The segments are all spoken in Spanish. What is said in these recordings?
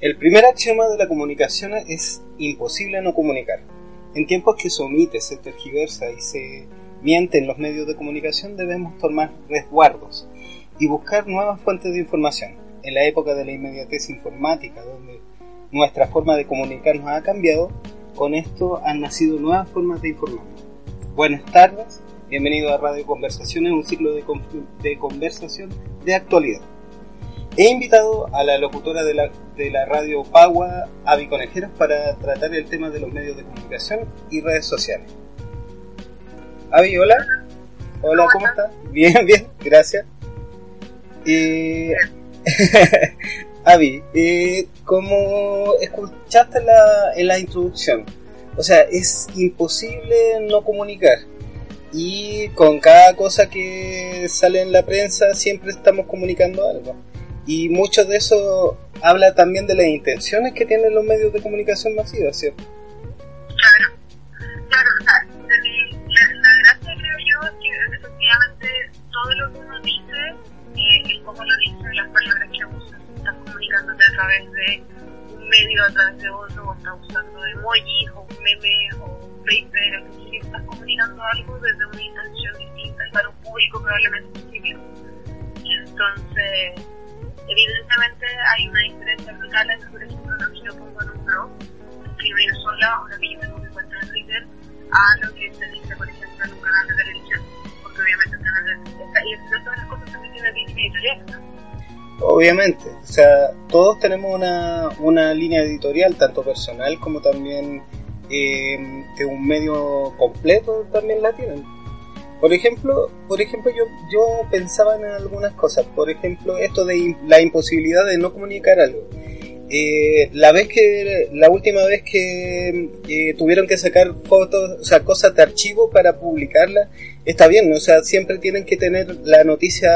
El primer axioma de la comunicación es imposible no comunicar. En tiempos que se omite, se tergiversa y se miente en los medios de comunicación debemos tomar resguardos y buscar nuevas fuentes de información. En la época de la inmediatez informática, donde nuestra forma de comunicarnos ha cambiado, con esto han nacido nuevas formas de informarnos. Buenas tardes, bienvenido a Radio Conversaciones, un ciclo de, de conversación de actualidad. He invitado a la locutora de la, de la radio Pagua, Avi Conejeros, para tratar el tema de los medios de comunicación y redes sociales. Avi, hola. Hola, ¿cómo estás? Bien, bien, gracias. Eh, Avi, eh, como escuchaste la, en la introducción, o sea, es imposible no comunicar. Y con cada cosa que sale en la prensa siempre estamos comunicando algo. Y mucho de eso habla también de las intenciones que tienen los medios de comunicación masivos, ¿cierto? Claro, claro, o sea, la, la gracia creo yo es que efectivamente todo lo que uno dice, eh, el cómo lo dice, las palabras que usa, si estás comunicándote a través de un medio, a través de otro, o estás usando emojis, o un meme, o un paper, o si estás comunicando algo desde una intención distinta para un público probablemente específico. Entonces, evidentemente hay una diferencia brutal entre, por ejemplo, lo que yo pongo en un blog, escribo yo sola, o lo que yo tengo que cuenta en Twitter, a lo que se dice, por ejemplo, en un canal de televisión. Porque obviamente el canal de televisión, y entre todas las cosas también tiene línea editorial. Obviamente, o sea, todos tenemos una, una línea editorial, tanto personal como también eh, de un medio completo, también la tienen. Por ejemplo, por ejemplo yo, yo pensaba en algunas cosas. Por ejemplo, esto de la imposibilidad de no comunicar algo. Eh, la vez que la última vez que tuvieron que sacar fotos, o sea, cosas de archivo para publicarla, está bien, o sea, siempre tienen que tener la noticia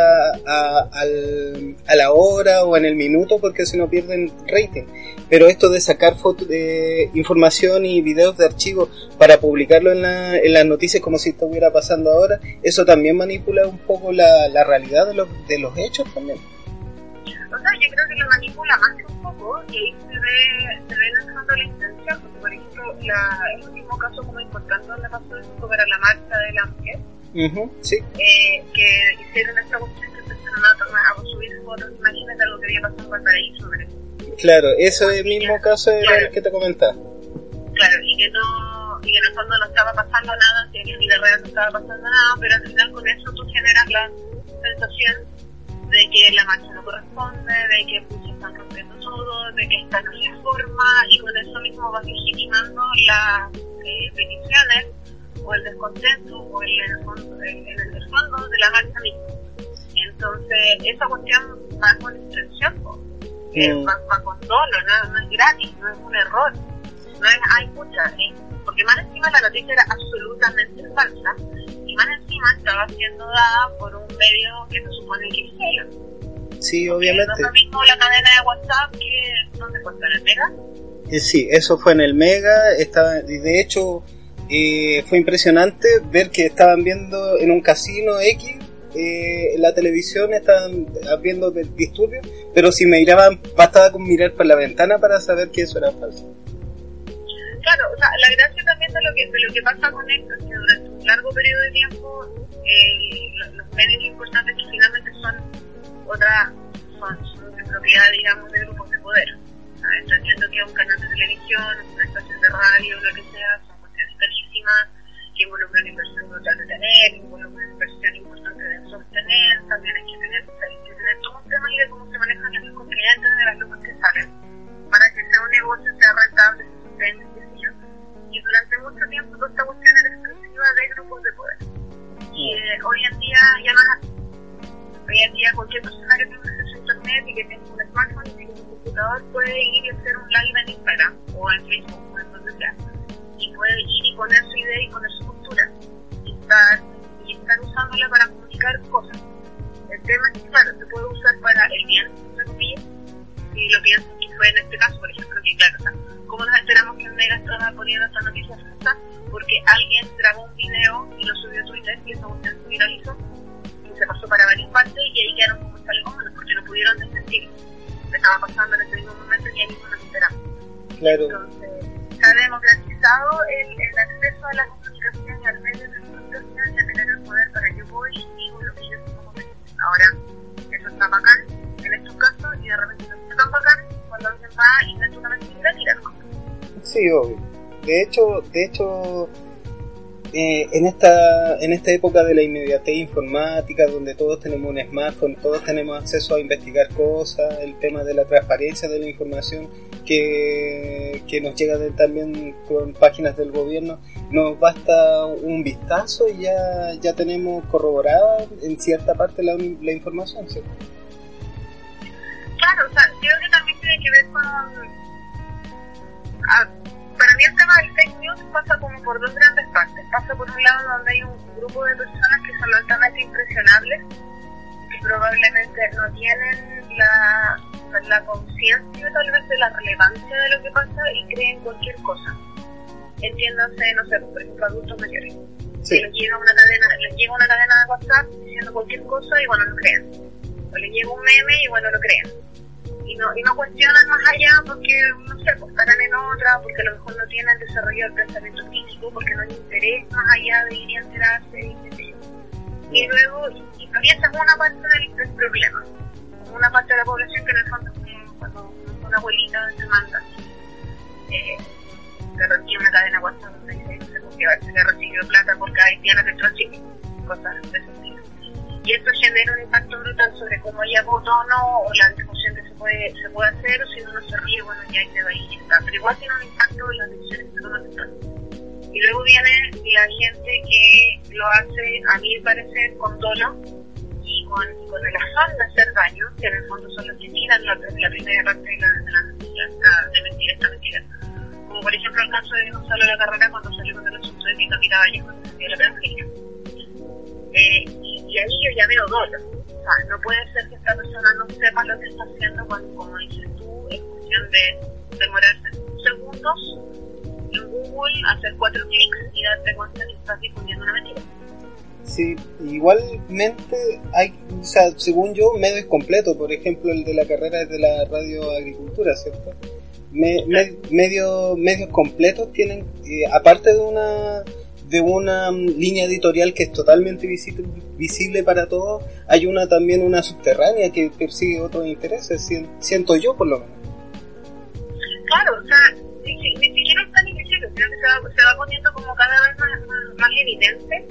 a, al, a la hora o en el minuto porque si no pierden rating. Pero esto de sacar fotos de información y videos de archivo para publicarlo en, la, en las noticias como si estuviera pasando ahora, eso también manipula un poco la, la realidad de los, de los hechos también. O sea, yo creo que lo manipula más que un poco y ahí se ve, se ve lanzando la intención, porque por ejemplo, la, el último caso como importante donde pasó eso para la marcha de la mujer, uh sí. eh, que hicieron esta cuestión que empezaron a, tomar, a subir fotos, imagínate lo que había pasado en Valparaíso. Claro, ese mismo caso era claro. el que te comentaba. Claro, y que no, y que en el fondo no estaba pasando nada, que en vida real no estaba pasando nada, pero al final con eso tú generas la sensación de que la marcha no corresponde, de que muchos están rompiendo todo, de que esta no es la forma, y con eso mismo vas legitimando las eh, peticiones o el descontento o el, el, fondo, el, fondo de la marcha misma. Entonces, esa cuestión va con intención, eh, va, va, con dolo, no, no, es gratis, no es un error, no es, hay mucha, ¿eh? porque más encima la noticia era absolutamente falsa y más encima estaba siendo dada por un medio que se supone que es serio. Sí, obviamente. No es lo mismo la cadena de WhatsApp que donde en el Mega. Eh, sí, eso fue en el Mega, estaba, y de hecho eh, fue impresionante ver que estaban viendo en un casino X eh, la televisión estaban viendo disturbios, pero si me miraban, bastaba con mirar por la ventana para saber que eso era falso. Claro, o sea, la gracia también de lo que, de lo que pasa con esto es que durante largo periodo de tiempo eh, los, los, medios importantes que finalmente son otra, son, son de propiedad, digamos, de grupos de poder. ¿sabes? Entiendo que un canal de televisión, una estación de radio, lo que sea, son cuestiones carísimas, que involucran inversión brutal de tener, involucran inversión importante de sostener, también hay que tener, hay que tener todo un tema y de cómo se manejan los clientes de las lucas que salen, para que sea un negocio, sea rentable, se y durante mucho tiempo toda esta cuestión era exclusiva de grupos de poder. Y eh, hoy en día ya no es así. Hoy en día cualquier persona que tenga acceso a internet y que tenga un smartphone y que un computador puede ir y hacer un live en Instagram o en Facebook o en donde sea. Y puede ir y poner su idea y poner su cultura. Y estar, y estar usándola para comunicar cosas. El tema es que, claro, se puede usar para el bien, entre lo piensan que fue en este caso, por ejemplo, que claro, o sea, ¿cómo nos enteramos que Mega estaba poniendo esta noticia falsa? Porque alguien grabó un video y lo subió a Twitter y esa cuestión se viralizó y se pasó para varias partes y ahí quedaron como alegones porque no pudieron desmentir lo que estaba pasando en ese mismo momento y ahí mismo no Claro. Entonces, se ha democratizado el, el acceso a la comunicación y al medio de comunicación y a tener el poder para que voy y digo lo que yo decir. Ahora, eso está bacán en estos casos y de repente no está tan bacán Sí, obvio. De hecho, de hecho eh, en, esta, en esta época de la inmediatez informática, donde todos tenemos un smartphone, todos tenemos acceso a investigar cosas, el tema de la transparencia de la información que, que nos llega de, también con páginas del gobierno, nos basta un vistazo y ya, ya tenemos corroborada en cierta parte la, información, ¿cierto? Claro, o sea, también tiene que ver con... Ah, para mí el tema del fake news pasa como por dos grandes partes. Pasa por un lado donde hay un grupo de personas que son altamente impresionables, que probablemente no tienen la, la conciencia tal vez de la relevancia de lo que pasa y creen cualquier cosa. Entiéndase, no sé, por ejemplo, adultos mayores. Sí. Que les llega una cadena, les llega una cadena de WhatsApp diciendo cualquier cosa y bueno, lo creen. O les llega un meme y bueno, lo creen y no, y no cuestionan más allá porque, no sé, pues estarán en otra, porque a lo mejor no tienen desarrollo del pensamiento crítico, porque no les interesa más allá de ir y enterarse y. Y luego, y, y todavía esa es una parte del, del problema, una parte de la población que en el fondo cuando una abuelita te manda, eh, te recibe una cadena WhatsApp donde dice, porque se le recibido plata por cada haitiana que entró a Chile, cosas de ese. Y esto genera un impacto brutal sobre cómo ella votó o no, o la discusión que se puede, se puede hacer, o si uno se ríe, bueno, ya ahí se va y está. Pero igual tiene un impacto en las decisiones que después. Y luego viene la gente que lo hace, a mi parecer, con dolo y con, y con el afán de hacer daño, que en el fondo son los que tiran la, la primera parte de la, de la mentira, de mentira, esta mentira. Como por ejemplo el caso de Gonzalo La Carrera cuando salió con el asunto de que Camila Vallejo defendió la pedofilia. Eh, y, y ahí yo ya veo dolo. O sea, no puede ser que esta persona no sepa lo que está haciendo cuando, como dices tú, es cuestión de demorarse segundos en Google, hacer cuatro clics y darte cuenta que estás difundiendo una mentira. Sí, igualmente hay, o sea, según yo, medios completos, por ejemplo, el de la carrera es de la radio agricultura, ¿cierto? Me- me- medio- medios completos tienen, eh, aparte de una de una mm, línea editorial que es totalmente visible, visible para todos, hay una también una subterránea que persigue otros intereses, sien- siento yo por lo menos. Claro, o sea, ni, ni siquiera es tan invisible, que se va, se va poniendo como cada vez más, más, evidente,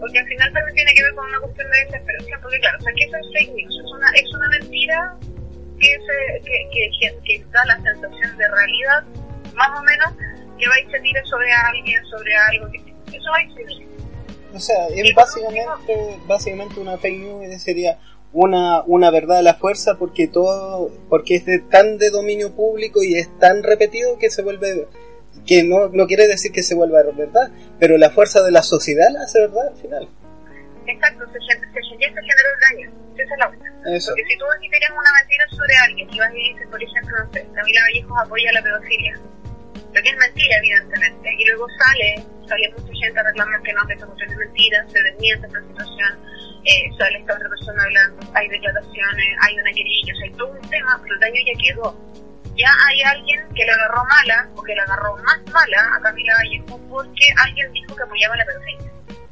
porque al final también tiene que ver con una cuestión de desesperación, porque claro, o sea, ¿qué es el fake news? Es una, es una mentira que, se, que, que, que da la sensación de realidad, más o menos, que va y se tira sobre alguien, sobre algo, que O sea, es básicamente, básicamente una fake news sería una, una verdad a la fuerza porque todo, porque es de, tan de dominio público y es tan repetido que se vuelve, que no, no quiere decir que se vuelva verdad, pero la fuerza de la sociedad la hace verdad al final. Exacto, se, se, se generó daño, esa es la otra. Eso. Porque si tú aquí tienes una mentira sobre alguien y vas y dices, por ejemplo, no sé, Camila Vallejos apoya la pedofilia, lo que es mentira, evidentemente, y luego sale, sale mucha gente a reclamar que no, que esta cuestión es mentira, se desmiente esta situación, eh, sale esta otra persona hablando, hay declaraciones, hay una querella, o sea, hay todo un tema, pero el daño ya quedó. Ya hay alguien que le agarró mala, o que le agarró más mala a Camila Vallejo porque alguien dijo que apoyaba la.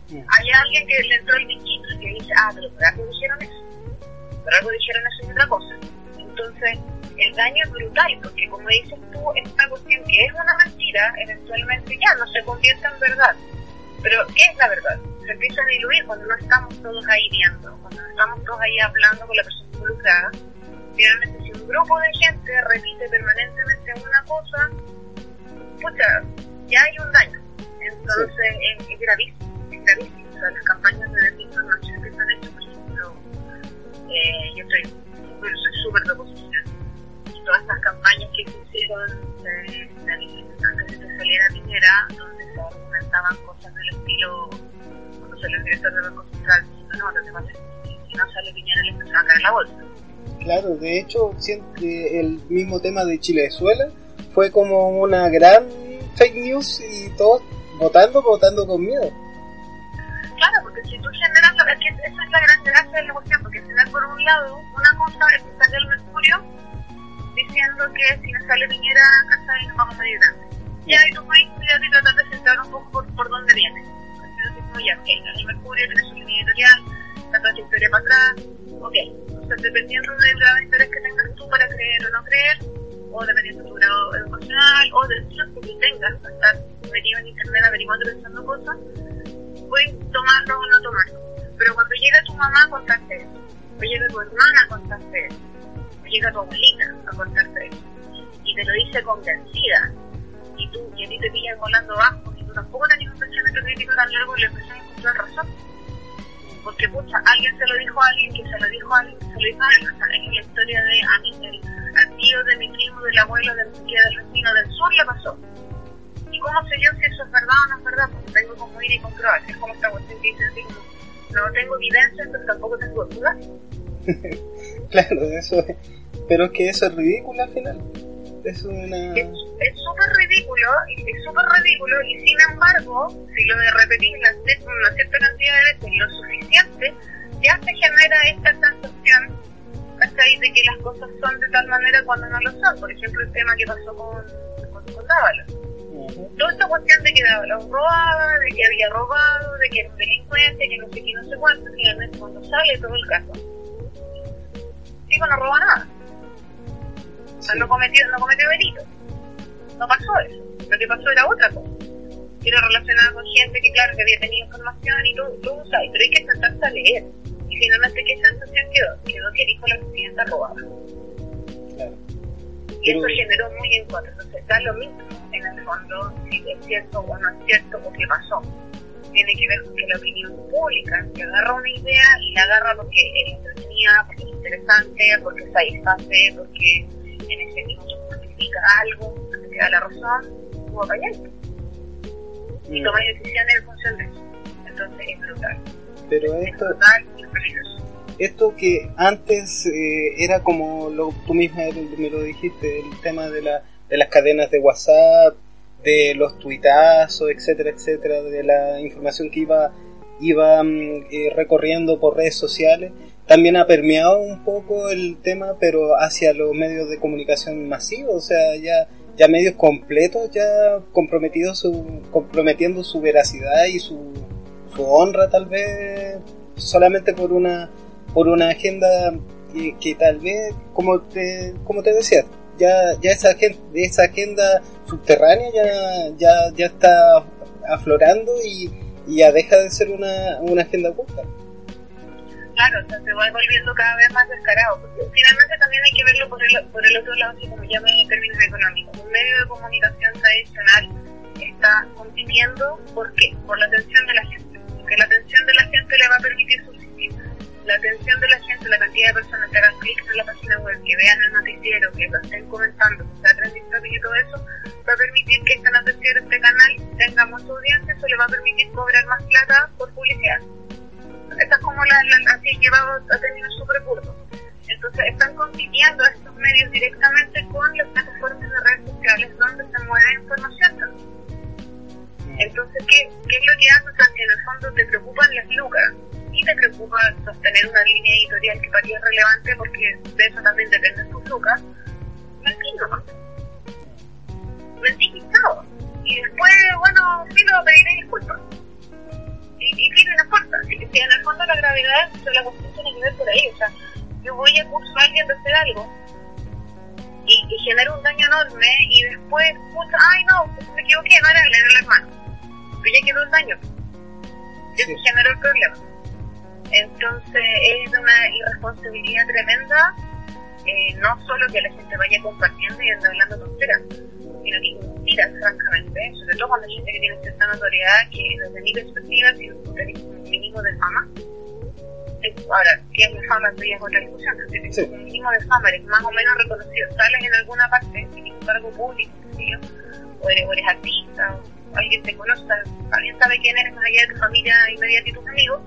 Mm. Hay alguien que le entró el bichito y que dice, ah, pero por algo dijeron eso. Por algo dijeron eso y otra cosa. Entonces, el daño es brutal, porque como dices tú, esta cuestión que es una mentira, eventualmente ya no se convierte en verdad. Pero, ¿qué es la verdad? Se empieza a diluir cuando no estamos todos ahí viendo, cuando no estamos todos ahí hablando con la persona involucrada. Finalmente, si un grupo de gente repite permanentemente una cosa, pucha, ya hay un daño. Entonces, es, es gravísimo, es gravísimo. O sea, las campañas de desinformación que se han hecho, por ejemplo, eh, yo estoy súper de oposición. Todas estas campañas que se hicieron eh, de- antes de que saliera Piñera, donde se argumentaban cosas del estilo, cuando salió el director del Banco Central, diciendo, no, lo que pasa es que si no sale Piñera le empezó a caer la bolsa. Claro, de hecho, siempre el mismo tema de Chilezuela fue como una gran fake news y todos votando, votando con miedo. Claro, porque si tú generas, lo- es que esa es la gran gracia de la cuestión, porque final, por un lado, una cosa es que salió el Mercurio diciendo que si no sale Piñera, ¿cachai? Nos vamos a antes. Ya, y tú puedes estudiar y tratar de centrar un poco por, por dónde viene. Así como ya, ok, el Mercurio tiene su línea editorial, la historia para atrás, ok. Entonces, dependiendo de la interés que tengas tú para creer o no creer, o dependiendo de tu grado educacional, o del tiempo que tengas para estar metido en internet averiguando y pensando cosas, puedes tomarlo o no tomarlo. Pero cuando llega tu mamá a contarte eso, o llega tu hermana a contarte eso, o llega tu abuelita a contarte eso, y te lo dice convencida, y tú, y a ti te pillan volando abajo, y tú tampoco tenés un pensamiento crítico tan largo y le empezás a encontrar razón. Porque, pucha, alguien se lo dijo a alguien, que se lo dijo a alguien, que se lo dijo a alguien, o sea, es la historia de a mí, el, tío de mi primo, del abuelo, del, del vecino del sur le pasó. ¿Y cómo sé yo si eso es verdad o no es verdad? Porque tengo como ir y comprobar. Es como esta cuestión que dice no tengo evidencia, pero tampoco tengo dudas. claro, eso es. Pero es que eso es ridículo al final. Eso es una... Es súper ridículo, es súper ridículo, y sin embargo, si lo de repetir una, una cierta cantidad de veces lo suficiente, ya se genera esta sensación ¿cachai? de que las cosas son de tal manera cuando no lo son. Por ejemplo, el tema que pasó con, con, con Dávalos. Toda esta cuestión de que Dávalos robaba, de que había robado, de que era un delincuente, que no sé qué, no sé cuánto, finalmente cuando sale todo el caso, Chico no roba nada. O sea, no cometió, no cometió delito. No pasó eso. Lo que pasó era otra cosa. Era relacionada con gente que, claro, que había tenido información y todo, todo ¿sabes? pero hay que sentarse a leer. Y finalmente, ¿qué sensación quedó? Quedó que dijo la presidenta robada. Claro. Y eso generó muy en contra. Entonces, da lo mismo en el fondo si es cierto o no es cierto o qué pasó. Tiene que ver con que la opinión pública se agarra una idea y la agarra porque es entretenida, porque es interesante, porque satisface, porque en ese minuto significa algo, que te da la razón, o apañante. Y toma decisiones en función de eso. Entonces es brutal. Pero esto, esto que antes eh, era como lo, tú misma me lo dijiste, el tema de, la, de las cadenas de WhatsApp, de los tuitazos, etcétera, etcétera, de la información que iba, iba mm, eh, recorriendo por redes sociales, también ha permeado un poco el tema, pero hacia los medios de comunicación masivos, o sea, ya, ya medios completos, ya comprometidos su, comprometiendo su veracidad y su, su honra tal vez solamente por una por una agenda que, tal vez como te como te decía ya ya esa esa agenda subterránea ya ya ya está aflorando y, ya deja de ser una, una agenda oculta claro, o sea, se va volviendo cada vez más descarado, porque finalmente también hay que verlo por el, por el otro lado, así como ya me términos económicos. Un medio de comunicación tradicional está compitiendo, ¿por qué? Por la atención de la gente, porque la atención de la gente le va a permitir subsistir. La atención de la gente, la cantidad de personas que hagan clic en la página web, que vean el noticiero, que lo estén comentando, que sea trending y todo eso, va a permitir que este noticiero, este canal, tenga mucha audiencia, eso le va a permitir cobrar más plata por publicidad esta es como la, la así llevado a términos súper curtos. Entonces están compitiendo estos medios directamente con las plataformas de redes sociales donde se mueve información. Entonces, ¿qué, ¿qué es lo que haces? O sea, que en el fondo te preocupan las lucas y te preocupa sostener una línea editorial que para ti es relevante porque de eso también dependen tus lucas. Mentí, ¿no? Mentí, Y después, bueno, sí lo pediré disculpas y, y no importa. Si, si en el fondo la gravedad de la cuestión tiene que ver por ahí. O sea, yo voy a acusar a alguien de hacer algo y, y genero un daño enorme y después, ay no, me equivoqué, no era él, era el hermano. Pero ya quedó el daño. Ya se generó el problema. Entonces es una irresponsabilidad tremenda, eh, no solo que la gente vaya compartiendo y anda hablando tonteras, sino que mentiras, francamente, sobre todo cuando hay gente que tiene cierta notoriedad que desde mi perspectiva tiene un mínimo de fama. Ahora, ¿qué es la fama? Eso ya es otra discusión, pero si un mínimo de fama, eres más o menos reconocido, sales en alguna parte, tienes un cargo público, o, eres, o eres artista, o alguien te conoce, alguien sabe quién eres más allá de tu familia inmediata y tus amigos,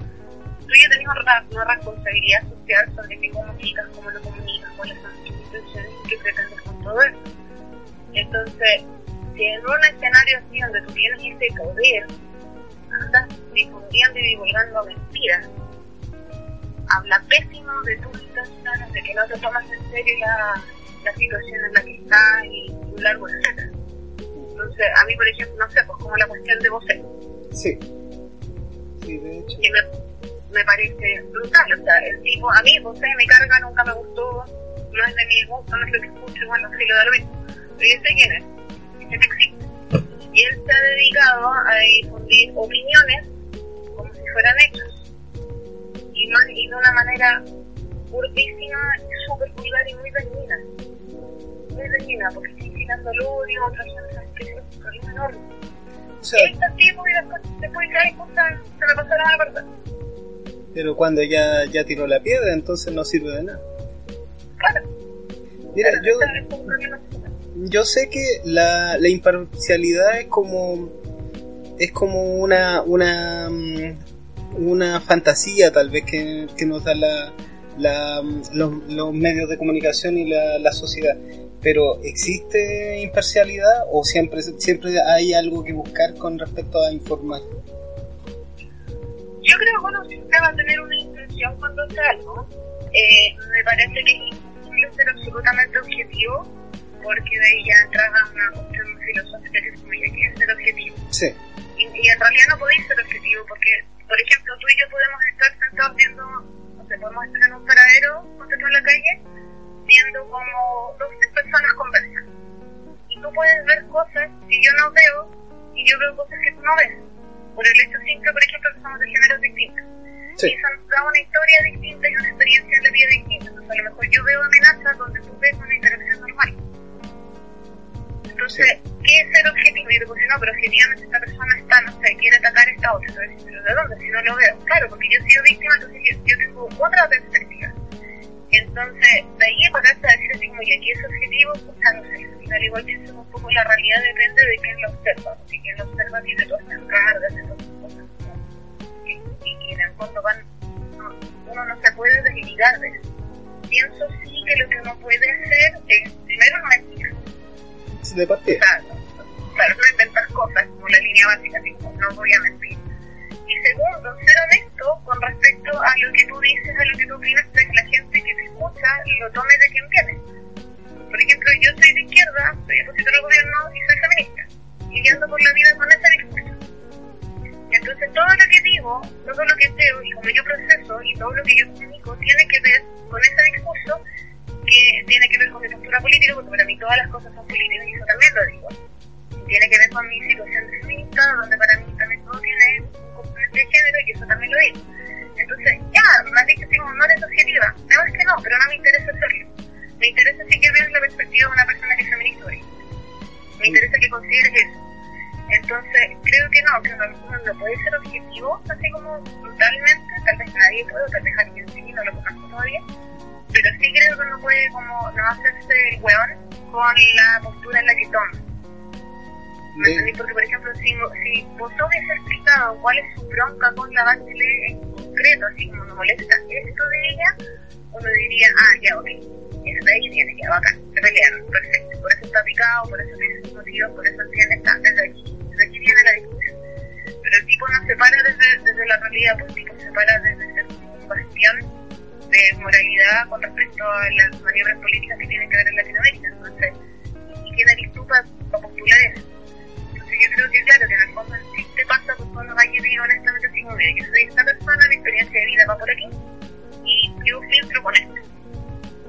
tú ya tenés una, responsabilidad social sobre qué comunicas, cómo lo comunicas, cuáles son tus intenciones y qué pretendes con todo eso. Entonces, si en un escenario así donde tú tienes ese poder, andas difundiendo y divulgando mentiras, habla pésimo de tus intenciones, de que no te tomas en serio la, la situación en la que está y un largo etcétera. Entonces, a mí, por ejemplo, no sé, pues como la cuestión de voces. Sí. Sí, de hecho. Que me, me parece brutal. O sea, el tipo, a mí, José me carga, nunca me gustó, no es de mi gusto, no es lo que escucho, bueno, sí lo da lo mismo. Pero yo sé quién es, que existe. Y él se ha dedicado a difundir opiniones como si fueran hechos. Y, más, y de una manera burtísima, súper vulgar y muy dañina. Muy dañina, porque está incitando al odio, personas que es un problema enorme. Y este tipo y después, después cae cosas, se me pasaron a la verdad. Pero cuando ya, ya tiró la piedra, entonces no sirve de nada. Claro. Mira, Claro, yo, yo sé que la, la imparcialidad es como es como una una mm, una fantasía tal vez que, que nos da la, la, mm, los, los medios de comunicación y la, la sociedad pero existe imparcialidad o siempre siempre hay algo que buscar con respecto a informar Yo creo que uno siempre va a tener una intención cuando hace algo. Eh, me parece que es imposible ser absolutamente objetivo, porque de ahí ya entraba una cuestión filosófica que es como ya que es ser objetivo. sí Y, y en realidad no podéis ser objetivo, porque, por ejemplo, tú y yo podemos estar sentados viendo, no sé, podemos estar en un paradero, tú en la calle, viendo como dos personas conversan. Y tú puedes ver cosas que yo no veo, y yo veo cosas que tú no ves. Por el hecho simple, por ejemplo, que somos de géneros distintos. sí Y eso nos da una historia distinta y una experiencia en la vida distinta. Entonces, a lo mejor yo veo amenazas donde tú ves una interacción normal. Entonces, ¿qué es ser objetivo? Y digo, si no, pero objetivamente esta persona está, no sé, quiere atacar a esta otra. Entonces, pero ¿de dónde? Si no lo veo. Claro, porque yo he sido víctima, entonces yo, yo tengo otra perspectiva. Entonces, de ahí pararse a decir así como, y aquí es objetivo, o sea, no sé. Al igual que un poco la realidad depende de quién lo observa. Porque quien lo observa tiene todas estas cargas, de todas estas cosas. Y, en el fondo van, no, uno no se puede desligar de eso. Pienso sí que lo que uno puede hacer es, primero, no mentir. de partida Claro, claro, no inventar cosas como la línea básica, como no voy a mentir. Y segundo, ser honesto con respecto a lo que tú dices, a lo que tú opinas, para que la gente que te escucha lo tome de quien viene. Por ejemplo, yo soy de izquierda, soy opositor al gobierno y soy feminista. Y yo ando por la vida con ese discurso. Entonces, todo lo que digo, todo lo que veo y como yo proceso y todo lo que yo comunico tiene que ver con ese discurso que tiene que ver con mi postura política, porque para mí todas las cosas son políticas y eso también lo digo. Tiene que ver con mi situación de feminista, donde para mí también todo tiene de género y eso también lo digo. Entonces, ya, me has dicho así no eres objetiva. No, es que no, pero no me interesa hacerlo. Me interesa sí que veas la perspectiva de una persona que es feminista. ejemplo. Me interesa que consideres eso. Entonces, creo que no, que uno no puede ser objetivo, así como brutalmente, tal vez nadie puede, tal vez alguien sí, no lo conozco todavía, pero sí creo que uno puede como no hacerse el hueón con la postura en la que toma. Porque, por ejemplo, si, si hubiese explicado cuál es su bronca con la Bachelet en concreto, así como nos molesta esto de ella, uno diría, ah, ya, ok, eso de ahí viene, ya, bacán, se pelearon, perfecto, por eso está picado, por eso tiene sus motivos, por eso tiene, está, desde aquí, desde aquí viene la discusión. Pero el tipo no se para desde, desde la realidad, pues el tipo se para desde ser un de moralidad con respecto a las maniobras políticas que tienen que ver en Latinoamérica. Entonces, ¿y quién eres tú para postular eso? Yo creo que claro, que en el fondo sí te pasa pues cuando vas y digo honestamente como, mira, yo soy esta persona, mi experiencia de vida va por aquí, y yo filtro con esto.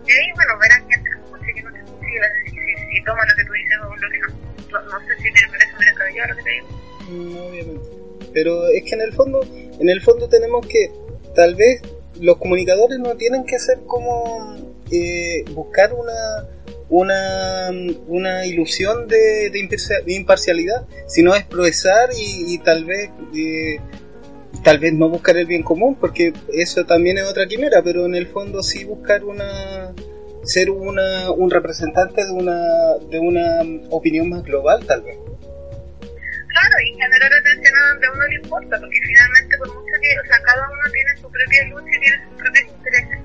Y ahí, bueno, verás quién te escucha y no te escucha y a decir si, si toma lo que tú dices o lo que no. No, no sé si te parece muy descabellado lo que te digo. Mm, obviamente. Pero es que en el fondo, en el fondo tenemos que, tal vez los comunicadores no tienen que ser como eh, buscar una una, una ilusión de, de imparcia- de imparcialidad, sino expresar y, y tal vez eh, tal vez no buscar el bien común, porque eso también es otra quimera, pero en el fondo sí buscar una ser una, un representante de una de una opinión más global tal vez. Claro, y generar atención a donde a uno le importa, porque finalmente por mucho que, o sea, cada uno tiene su propia lucha y tiene sus propios intereses.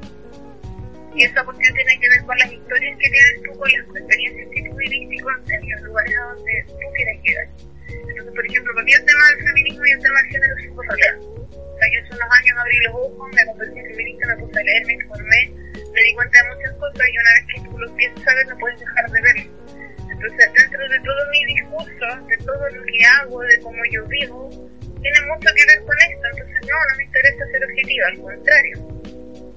Y esa cuestión tiene que ver con las historias que tienes tú, con las experiencias que tú viviste con los lugares donde tú quieres llegar. Entonces, por ejemplo, para mí el tema del feminismo y el tema del género es súper relevante. O sea, yo hace unos años abrí los ojos, me convertí en feminista, me puse a leer, me informé, me di cuenta de muchas cosas y una vez que tú lo empiezas a ver no puedes dejar de verlo. Entonces, dentro de todo mi discurso, de todo lo que hago, de cómo yo vivo, tiene mucho que ver con esto. Entonces, no, no me interesa ser objetiva, al contrario.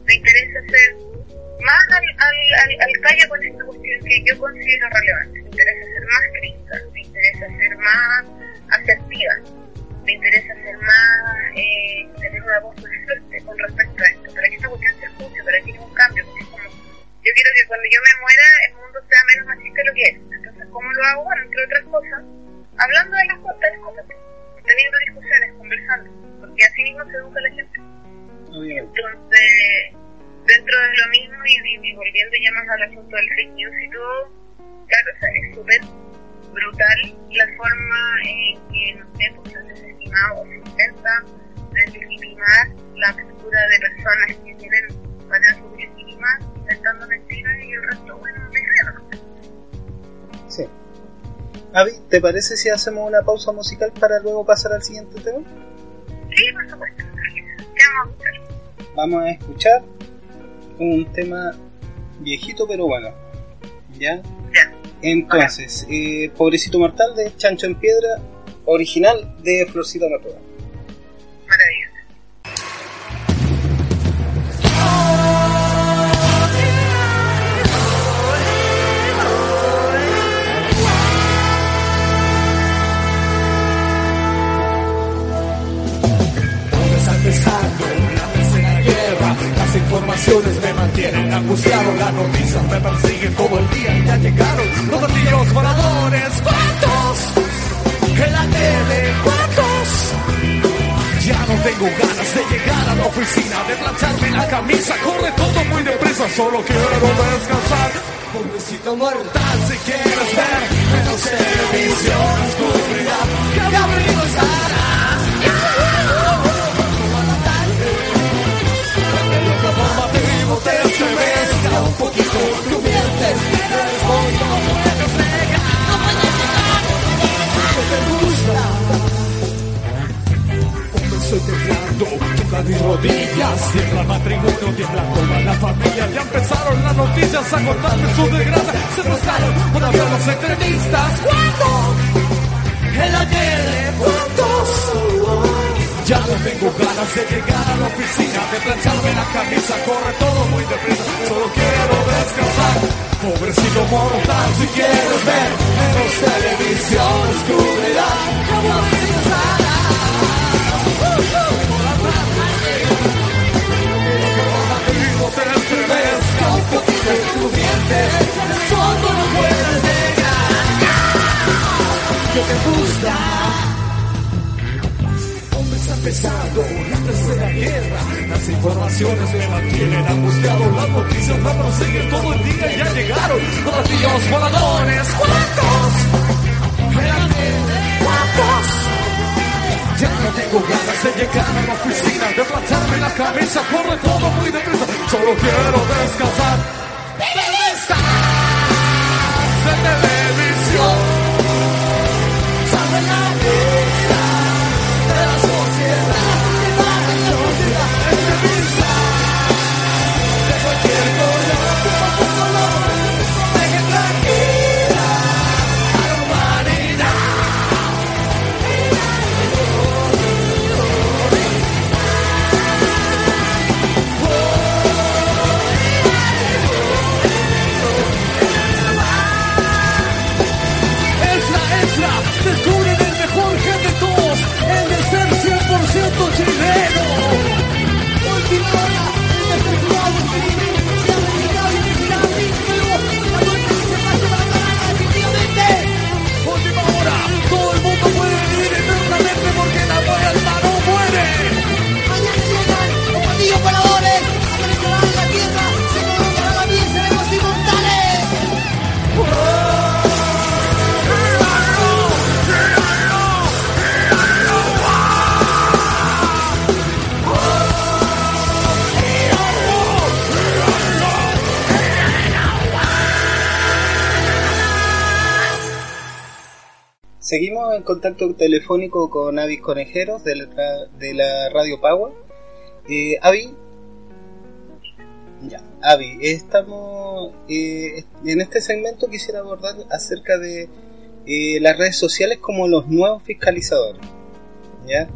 Me interesa ser más al, al, al, al calle con esta cuestión que yo considero relevante. Me interesa ser más crítica, me interesa ser más asertiva, me interesa ser más, eh, tener una voz más fuerte con respecto a esto, para que esta cuestión se escuche, para que haya un cambio, porque es como, yo quiero que cuando yo me muera el mundo sea menos machista de lo que es. Entonces, ¿cómo lo hago? Bueno, entre otras cosas, hablando de las cosas, cosas teniendo discusiones, conversando, porque así mismo se educa la gente. Entonces, dentro de lo mismo y, y, volviendo ya más al asunto del fake news y todo, claro, o sea, es súper brutal la forma en que, no sé, pues se ha desestimado o se intenta deslegitimar la postura de personas que tienen para sublegitimar, inventando mentiras y el resto, bueno, ¿no? Sí. Avi, ¿te parece si hacemos una pausa musical para luego pasar al siguiente tema? Sí, por supuesto. ¿Qué vamos a escuchar? Vamos a escuchar un tema viejito pero bueno. ¿Ya? Ya. Entonces, eh, Pobrecito Mortal de Chancho en Piedra, original de Florcita Natural. Maravilloso. Informaciones me mantienen angustiado, las noticias me persiguen todo el día ya llegaron los gatillos voladores. ¿Cuántos? En la tele, ¿cuántos? Ya no tengo ganas de llegar a la oficina, de plancharme la camisa, corre todo muy deprisa, solo quiero descansar. Pobrecito mortal, si quieres ver menos televisión, oscuridad, que un poquito tu mente el fondo no puedes negar que te gusta estoy temblando, toca mis rodillas. Tiembla el matrimonio, tiembla toda la familia. Ya empezaron las noticias a contarme su desgracia. Se rascaron para ver las entrevistas. ¿Cuándo? En la tele, ¿cuántos? Ya no tengo ganas de llegar a la oficina, de plancharme la camisa, corre todo muy deprisa, solo quiero descansar. Pobrecito mortal, si quieres ver menos televisión, oscuridad, como te tu el fondo no puedes negar que te gusta empezando la tercera guerra. Las informaciones me mantienen angustiado, las noticias me persiguen todo el día y ya llegaron los gatillos voladores. ¿Cuántos? ¿Cuántos? Ya no tengo ganas de llegar a la oficina, de plancharme la cabeza, corre todo muy deprisa, solo quiero descansar. Seguimos en contacto telefónico con Avis Conejeros de la, de la Radio Power. Eh, Avi, Ya, Avi, estamos eh, en este segmento quisiera abordar acerca de eh, las redes sociales como los nuevos fiscalizadores. ¿Ya?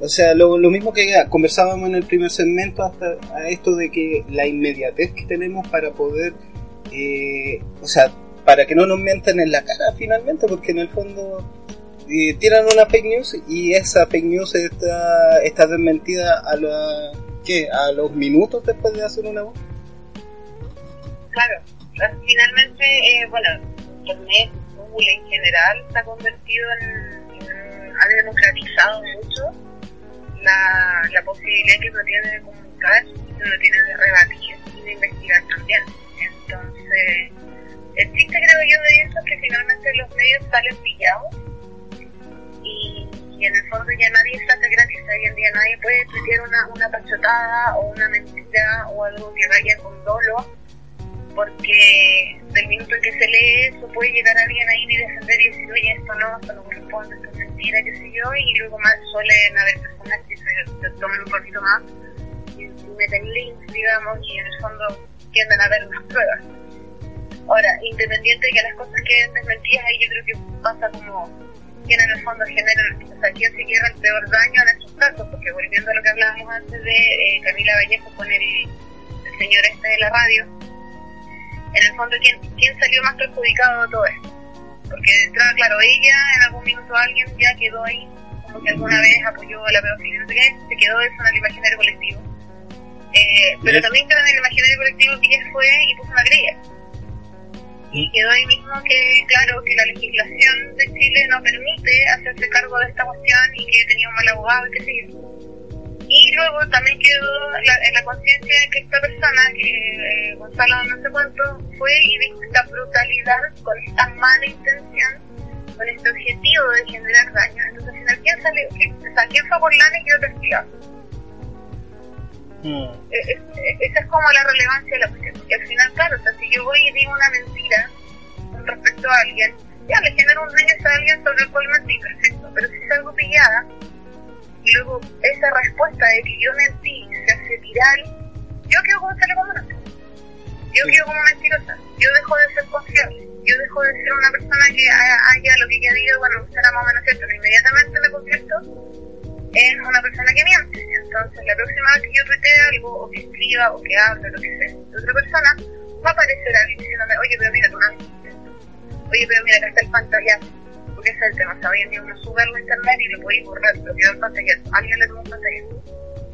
O sea, lo, lo mismo que conversábamos en el primer segmento, hasta a esto de que la inmediatez que tenemos para poder, eh, o sea, para que no nos mientan en la cara finalmente, porque en el fondo eh, tiran una fake news y esa fake news está, está desmentida a la, ¿qué? a los minutos después de hacer una voz. Claro, finalmente, eh, bueno, Internet, Google en general, se ha convertido en, ha democratizado mucho la, la posibilidad que uno tiene de comunicar, que uno tiene de rebatir y de investigar también. Entonces, el chiste creo yo de eso es que finalmente los medios salen pillados y, en el fondo ya nadie está gratis, hoy en día nadie puede tuitear una, una pachotada o una mentira o algo que vaya con dolo porque del minuto en que se lee eso puede llegar alguien ahí y defender y decir, oye, esto no, esto no corresponde, esto es mentira, qué sé yo, y luego más suelen haber personas que se, se tomen un poquito más y, y meten links, digamos, y en el fondo tienden a ver las pruebas. Ahora, independiente de que las cosas queden desmentidas, ahí yo creo que pasa como quien en el fondo genera, o sea, quién se lleva el peor daño en estos casos, porque volviendo a lo que hablábamos antes de eh, Camila Vallejo con el, el señor este de la radio, en el fondo, ¿quién, quién salió más perjudicado de todo esto? Porque de entrada, claro, ella en algún minuto alguien ya quedó ahí, como que alguna vez apoyó a la pedofilia, no sé qué, se quedó eso en el imaginario colectivo. Eh, pero también quedó en el imaginario colectivo que ella fue y puso una querella. Y quedó ahí mismo que, claro, que la legislación de Chile no permite hacerse cargo de esta cuestión y que tenía un mal abogado y qué sé. Y luego también quedó la, en la conciencia de que esta persona, que eh, Gonzalo no sé cuánto, fue y dijo esta brutalidad con esta mala intención, con este objetivo de generar daño. Entonces, al final, ¿quién salió? ¿Quién, o sea, ¿quién fue por lana y quedó castigado? Mm. Eh, eh, eh, esa es como la relevancia de la cuestión. Porque al final, claro, o sea, si yo voy y digo una mentira con respecto a alguien, ya le genero un daño a alguien sobre el cual mentí, perfecto. Pero si salgo pillada, y luego esa respuesta de que yo mentí se hace viral, yo quedo como telecomunista. Yo Sí. quedo como mentirosa. Yo dejo de ser confiable. Yo dejo de ser una persona que ha- haya lo que ella diga, bueno, será más o menos cierto. Pero inmediatamente me convierto en una persona que miente. Entonces, la próxima vez que yo tuitee algo, o que escriba, o que hable, lo que sea, de otra persona, va a aparecer alguien diciéndome, oye, pero mira, tú no. Oye, pero mira, acá está el pantallazo. Porque ese es el tema. O sea, hoy en día uno sube algo a internet y lo podéis borrar, pero queda el pantallazo. Alguien le toma un pantallazo.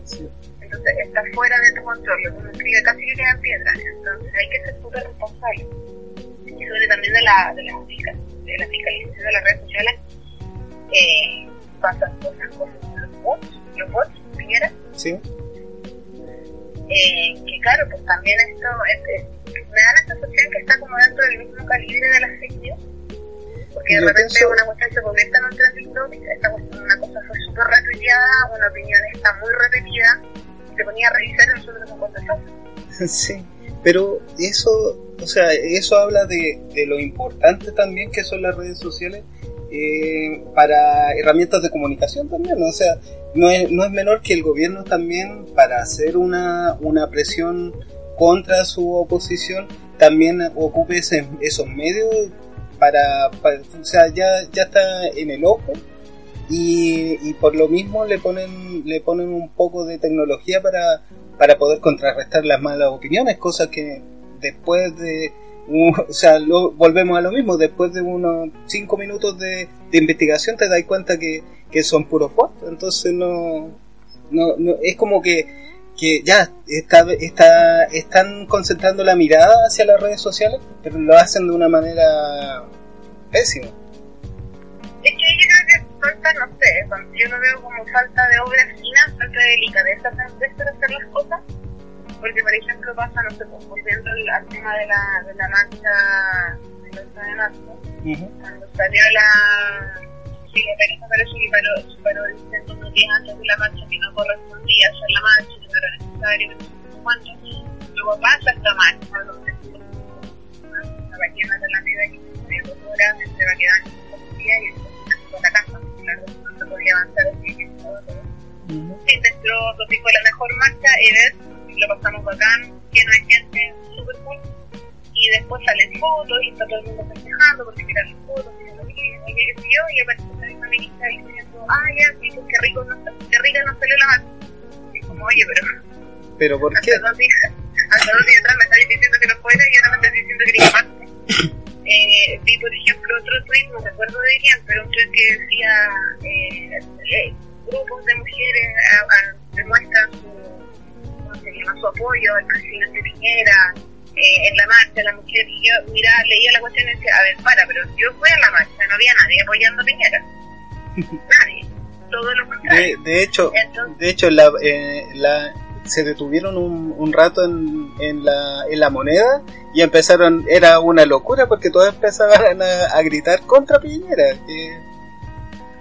Sí. Entonces, está fuera de tu control. Lo que uno escribe casi que queda en piedra. Entonces, hay que ser súper responsable. Y sobre también de la, de la, de la fiscalización de las redes sociales, eh, pasan cosas como los bots, los bots, Piñera, Sí. eh, que claro, pues también esto es- es- me da la sensación que está como dentro del mismo calibre de las news, porque de Yo repente pienso- una cuestión se convierte en un trend TikTok, esta cuestión, una cosa fue súper retuiteada, una opinión está muy repetida, y te ponía a revisar nosotros no contestamos. Sí, pero eso, o sea, eso habla de, de lo importante también que son las redes sociales eh, para herramientas de comunicación también, o sea, no es, no es menor que el gobierno también para hacer una, una presión contra su oposición también ocupe esos medios para, para- o sea, ya, ya está en el ojo y, y por lo mismo le ponen le ponen un poco de tecnología para, para poder contrarrestar las malas opiniones, cosas que después de o sea, lo, volvemos a lo mismo, después de unos cinco minutos de, de investigación te das cuenta que, que son puros bots, entonces no, no, no es como que, que ya está, está, están concentrando la mirada hacia las redes sociales, pero lo hacen de una manera pésima. Es que yo creo que falta, no sé, yo lo veo como falta de obra fina, falta de delicadeza de hacer las cosas, porque por ejemplo pasa, no sé, pues, volviendo al, al tema de la, de la marcha del 8 de marzo, Ujú. cuando salió la... Sí, Teresa parece que paró, se paró diciendo unos días antes de la marcha que no correspondía hacer la marcha, que no era necesario, que no sé cuánto. Luego pasa esta marcha, donde la mañana de la vida que se dos horas, se va quedando un día y entonces fue a la casa, claro, no se podía avanzar así que todo. Sí, nuestro tópico de la mejor marcha, Ever, lo pasamos bacán, lleno de gente súper cool. Y después salen fotos y está todo el mundo festejando porque miran las fotos, oye, qué sé yo, y aparece esa misma ministra diciendo, ah, ya, sí, pues qué rico, no, qué rica no salió la mano. Y como, oye, pero... ¿Pero por qué? Hasta dos días, hasta dos días atrás me estáis diciendo que no fuera y ahora me estás diciendo que parte. Eh, vi, por ejemplo, otro tweet, no recuerdo de quién, pero un tweet que decía eh, eh, grupos de mujeres a, a, demuestran su, ¿cómo se llama? su apoyo al presidente Piñera eh, en la marcha, la mujer, y yo mira, leía la cuestión y decía, a ver, para, pero yo fui a la marcha, no había nadie apoyando a Piñera. nadie. Todo lo contrario. De, de hecho, Entonces- de hecho la, eh, la, se detuvieron un, un rato en, en, la, en la moneda y empezaron, era una locura porque todos empezaban a, a gritar contra Piñera.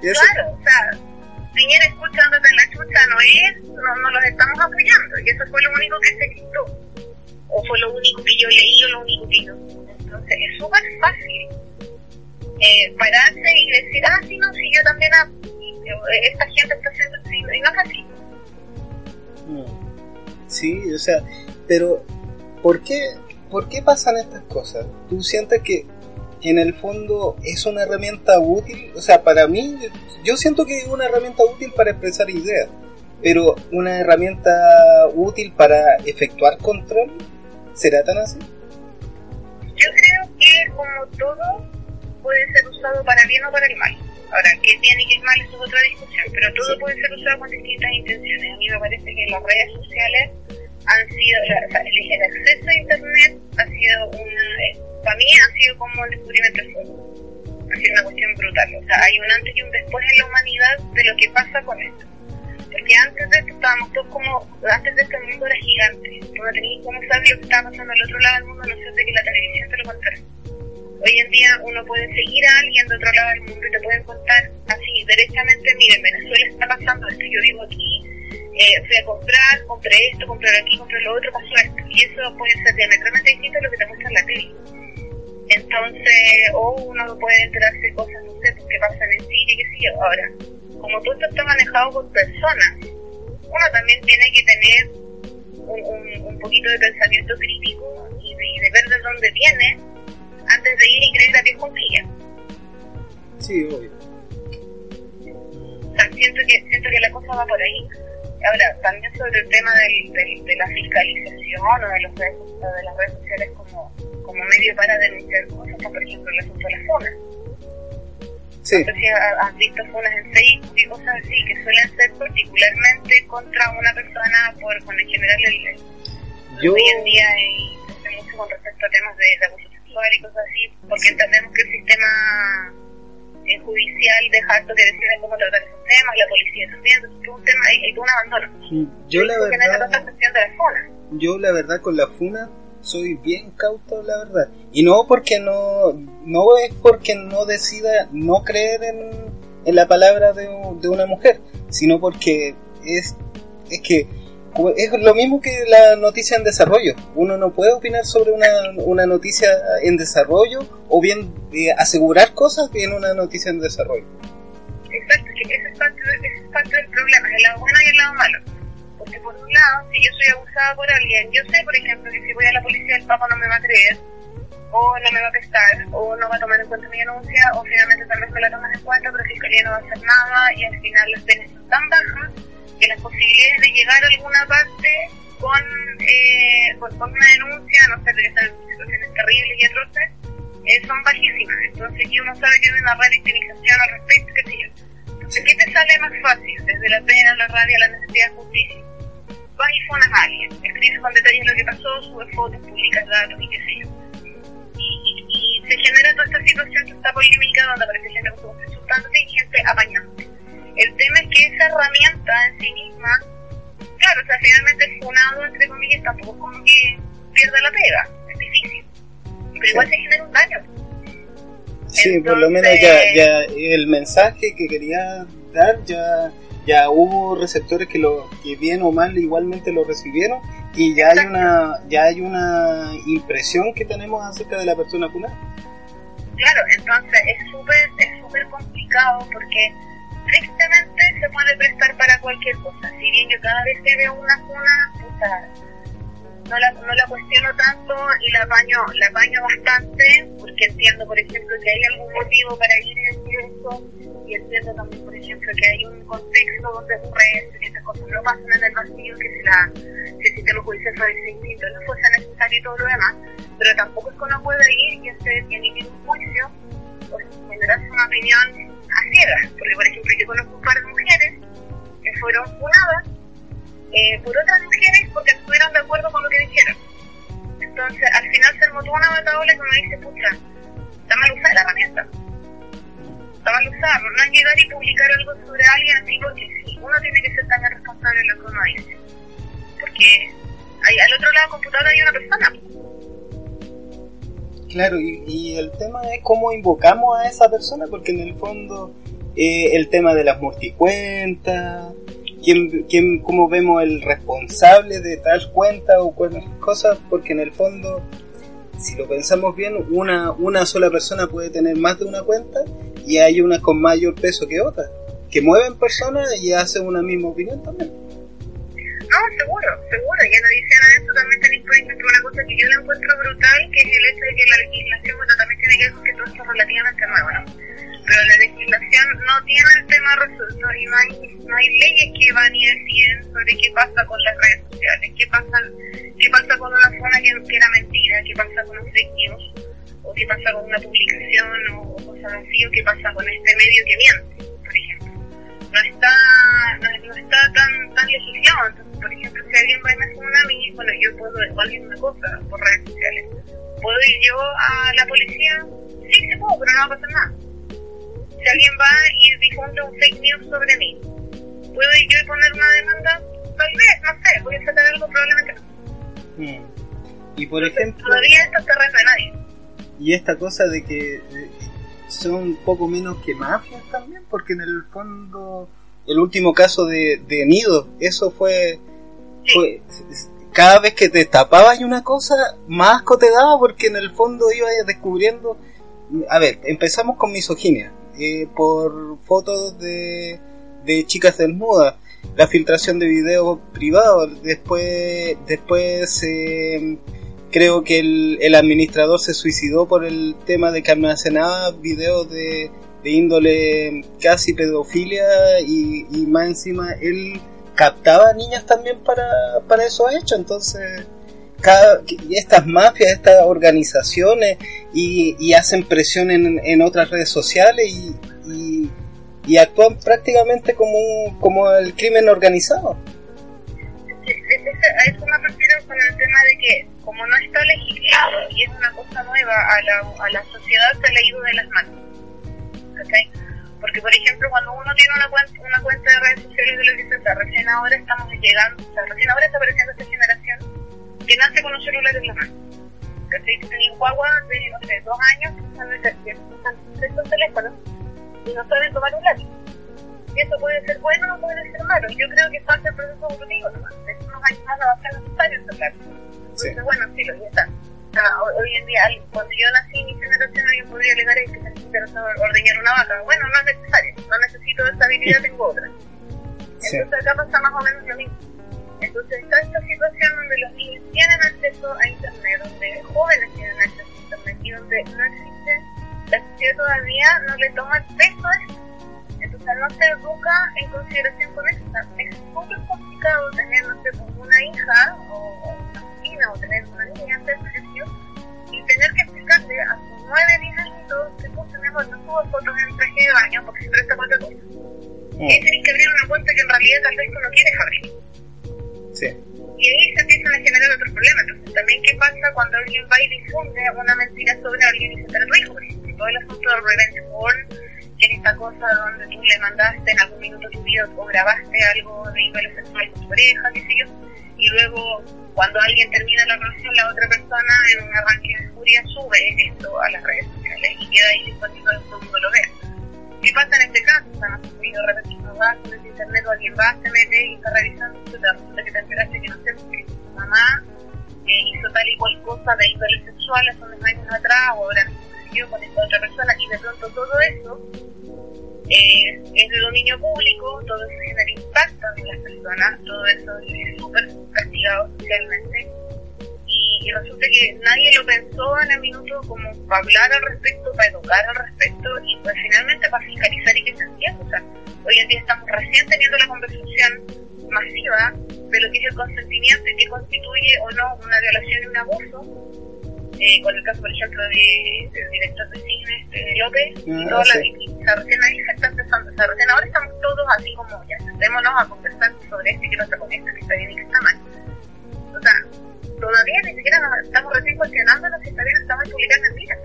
eso- Claro, o sea, Piñera escuchándote en la chucha no es, no, no los estamos apoyando, y eso fue lo único que se gritó. O fue lo único que yo leí o lo único que yo. Entonces es súper fácil eh, pararse y decir, ah, sí, no, sí, yo también, eh, esta gente está haciendo y no es. Mm. Sí, o sea, pero ¿por qué, ¿por qué pasan estas cosas? ¿Tú sientes que en el fondo es una herramienta útil? O sea, para mí, yo siento que es una herramienta útil para expresar ideas, pero una herramienta útil para efectuar control, ¿será tan así? Yo creo que como todo puede ser usado para bien o para el mal. Ahora, qué bien y qué es mal eso es otra discusión, pero todo Sí. puede ser usado con distintas intenciones. A mí me parece que las redes sociales han sido, o sea, el, acceso a Internet ha sido una, eh, para mí ha sido como el descubrimiento del. Ha sido una cuestión brutal. O sea, hay un antes y un después en la humanidad de lo que pasa con esto. Porque antes de esto estábamos todos como, antes de esto el mundo era gigante. Tú no tenías cómo saber lo que estaba pasando al otro lado del mundo, no ser de que la televisión te lo contara. Hoy en día uno puede seguir a alguien de otro lado del mundo y te pueden contar así, derechamente, mire, en Venezuela está pasando esto, yo vivo aquí, eh, fui a comprar, compré esto, compré aquí, compré lo otro, pasó esto. Y eso puede ser diametralmente distinto a lo que te muestra en la tele. Entonces, o uno puede enterarse de cosas, no sé, que pasan en Siria, qué sé yo. Ahora, como todo esto está manejado por personas, uno también tiene que tener un, un, un poquito de pensamiento crítico y de, y de ver de dónde viene antes de ir y creer a que es. Sí, obvio. O sea, siento que, siento que la cosa va por ahí. Ahora, también sobre el tema del, del, de la fiscalización o de, los redes, o de las redes sociales como, como medio para denunciar cosas, como por ejemplo el asunto de las funas. Sí, ha- has visto funas en Facebook y cosas así, que suelen ser particularmente contra una persona por, con en general el, yo... hoy en día hay mucho con respecto a temas de, de abuso sexual y cosas así, porque entendemos que el sistema eh, judicial deja harto que decida cómo tratar esos temas, la policía también, es un tema, hay todo un abandono. Yo la verdad... de yo la verdad con la funa soy bien cauto la verdad y no porque no no es porque no decida no creer en, en la palabra de, de una mujer sino porque es es que es lo mismo que la noticia en desarrollo uno no puede opinar sobre una, una noticia en desarrollo o bien eh, asegurar cosas en una noticia en desarrollo Exacto, que ese es parte, del problema, el lado bueno y el lado malo. Porque por un lado, si yo soy abusada por alguien, yo sé, por ejemplo, que si voy a la policía el papá no me va a creer, o no me va a pescar, o no va a tomar en cuenta mi denuncia, o finalmente tal vez me la toman en cuenta, pero Fiscalía no va a hacer nada, y al final las penas son tan bajas que las posibilidades de llegar a alguna parte con, eh, con, con una denuncia, no ser de en situaciones terribles y atroces, eh, son bajísimas. Entonces, y uno sabe que hay una revictimización al respecto, qué sé yo. Entonces, ¿qué te sale más fácil? Desde la pena, la rabia, la necesidad de justicia. Vas y funas a alguien, escribes con detalles lo que pasó, subes fotos, publicas datos y qué sé yo. Y, y, y se genera toda esta situación que está polémica donde aparece gente insultándote y gente apañándote. El tema es que esa herramienta en sí misma, claro, o sea, finalmente el funado, entre comillas, tampoco es como que pierda la pega, es difícil. Pero igual se genera un daño. Sí, por lo menos ya, ya el mensaje que quería dar ya ya hubo receptores que lo que bien o mal igualmente lo recibieron y ya hay una ya hay una impresión que tenemos acerca de la persona funada. Claro, entonces es súper es súper complicado porque tristemente se puede prestar para cualquier cosa. Si bien yo cada vez que veo una funa, puta, no la, no la cuestiono tanto y la apaño, la apaño bastante, porque entiendo, por ejemplo, que hay algún motivo para ir y decir eso, y entiendo también, por ejemplo, que hay un contexto donde ocurre que estas cosas no pasan en el vacío, que si, la, si el sistema judicial fuese distinto no fuese necesario y todo lo demás, pero tampoco es que uno pueda ir y hacer y emitir un juicio o generarse una opinión a ciegas, porque, por ejemplo, yo conozco un par de mujeres que fueron funadas eh, por otras mujeres porque estuvieron de acuerdo con lo que dijeron. Entonces, al final se armó una batalla que uno dice, pucha, está mal usada la herramienta. Está mal usada, no es llegar y publicar algo sobre alguien así porque sí, uno tiene que ser también responsable de lo que uno dice. Porque al otro lado del computador hay una persona. Claro, y, y, el tema es cómo invocamos a esa persona, porque en el fondo eh, el tema de las multicuentas, quién, quién, cómo vemos el responsable de tal cuenta o cuáles cosas, porque en el fondo, si lo pensamos bien, una, una sola persona puede tener más de una cuenta y hay unas con mayor peso que otras, que mueven personas y hacen una misma opinión también. No, seguro, seguro, y en adición a eso también tenéis, por una cosa que yo la encuentro brutal, que es el hecho de que la legislación, bueno, también tiene que ver con que todo esto es relativamente nuevo, ¿no? pero la legislación no tiene el tema resuelto y no hay, no hay leyes que van y deciden sobre qué pasa con las redes sociales, qué pasa, qué pasa con una zona que, era mentira, qué pasa con un fake o qué pasa con una publicación o, cosas así, o qué pasa con este medio que miente, por ejemplo. No está, no, no está tan, tan legislado, entonces, por ejemplo, si alguien va a me una a mí, bueno, yo puedo igual una cosa por redes sociales. ¿Puedo ir yo a la policía? Sí, se puedo, pero no va a pasar nada si alguien va y difunde un fake news sobre mí, ¿puedo yo poner una demanda? Tal vez, no sé, voy a sacar algo probablemente no. Mm. Y por ejemplo... Todavía esto terreno de nadie. Y esta cosa de que son un poco menos que mafias también, porque en el fondo el último caso de, de Nido, eso fue, fue cada vez que te tapabas una cosa, más asco te daba porque en el fondo ibas descubriendo, a ver, empezamos con misoginia, eh, por fotos de, de chicas desnudas, la filtración de videos privados, después, después eh, creo que el, administrador se suicidó por el tema de que almacenaba videos de, de índole casi pedofilia y, y, más encima él captaba niñas también para, para esos hechos, entonces cada, estas mafias, estas organizaciones y, y hacen presión en, en, otras redes sociales y, y, y actúan prácticamente como, como el crimen organizado. A eso me refiero con el tema de que como no está legislado y es una cosa nueva a la, a la sociedad se le ha ido de las manos. ¿Okay? Porque, por ejemplo, cuando uno tiene una cuenta, una cuenta de redes sociales de lo que recién ahora estamos llegando, o recién ahora está apareciendo esta generación que nace con un celular en la mano. ¿Cachai? Tenía un guagua de, no sé, dos años usando estos teléfonos y no saben tomar un lápiz. Y eso puede ser bueno o puede ser malo. Yo creo que es parte del proceso evolutivo. De unos años más no va a ser necesario hacer lápiz. Entonces, sí. bueno, sí, lo ya está. Ah, hoy en día, cuando yo nací, mi generación, alguien podría alegar que se necesita ordeñar una vaca. Bueno, no es necesario. No necesito esa habilidad, tengo otra. Entonces, sí. acá pasa más o menos lo mismo. Entonces está esta situación donde los niños tienen acceso a Internet, donde jóvenes tienen acceso a Internet y donde no existe, la sociedad todavía no le toma el peso a esto. No se educa en consideración con esto. Es súper complicado tener, no sé, una hija o una vecina o tener una niña antes colegio y tener que explicarle a sus nueve, diez añitos que tú tenemos no subo fotos en traje de baño porque siempre está cosas. Mm. Y tienes que abrir una cuenta que en realidad tal vez tú no quieres abrir. Sí. Y ahí se empiezan a generar otros problemas. Entonces, también, ¿qué pasa cuando alguien va y difunde una mentira sobre alguien y se tu hijo? Por ejemplo, todo el asunto del revenge porn, es esta cosa donde tú le mandaste en algún minuto tu vida o grabaste algo de índole sexual con tu pareja, qué sé yo, y luego, cuando alguien termina la relación, la otra persona, en un arranque de furia, sube esto a las redes sociales y queda ahí disponible para todo el mundo lo vea. ¿Qué pasa en este caso? O sea, no sé, de repente el internet o alguien va, se mete y está revisando y te resulta que te enteraste que no sé, porque tu mamá eh, hizo tal y cual cosa de índole sexual hace unos años atrás o ahora con esta otra persona y de pronto todo eso eh, es de dominio público, todo eso genera impacto en las personas, todo eso es súper castigado socialmente y, resulta que nadie lo pensó en el minuto como para hablar al respecto, para educar al respecto y pues finalmente para fiscalizar y que se entienda. O sea, hoy en día estamos recién teniendo la conversación masiva de lo que es el consentimiento y que constituye o no una violación y un abuso. Eh, con el caso, por ejemplo, de, del director de cine, este, López, y ah, toda la, o recién ahí se está empezando, o sea, recién ahora estamos todos así como, ya, sentémonos a conversar sobre esto y que no se conecta, que está bien y que está mal. O sea, todavía ni siquiera nos estamos recién cuestionándonos si está bien o está mal publicar mentiras.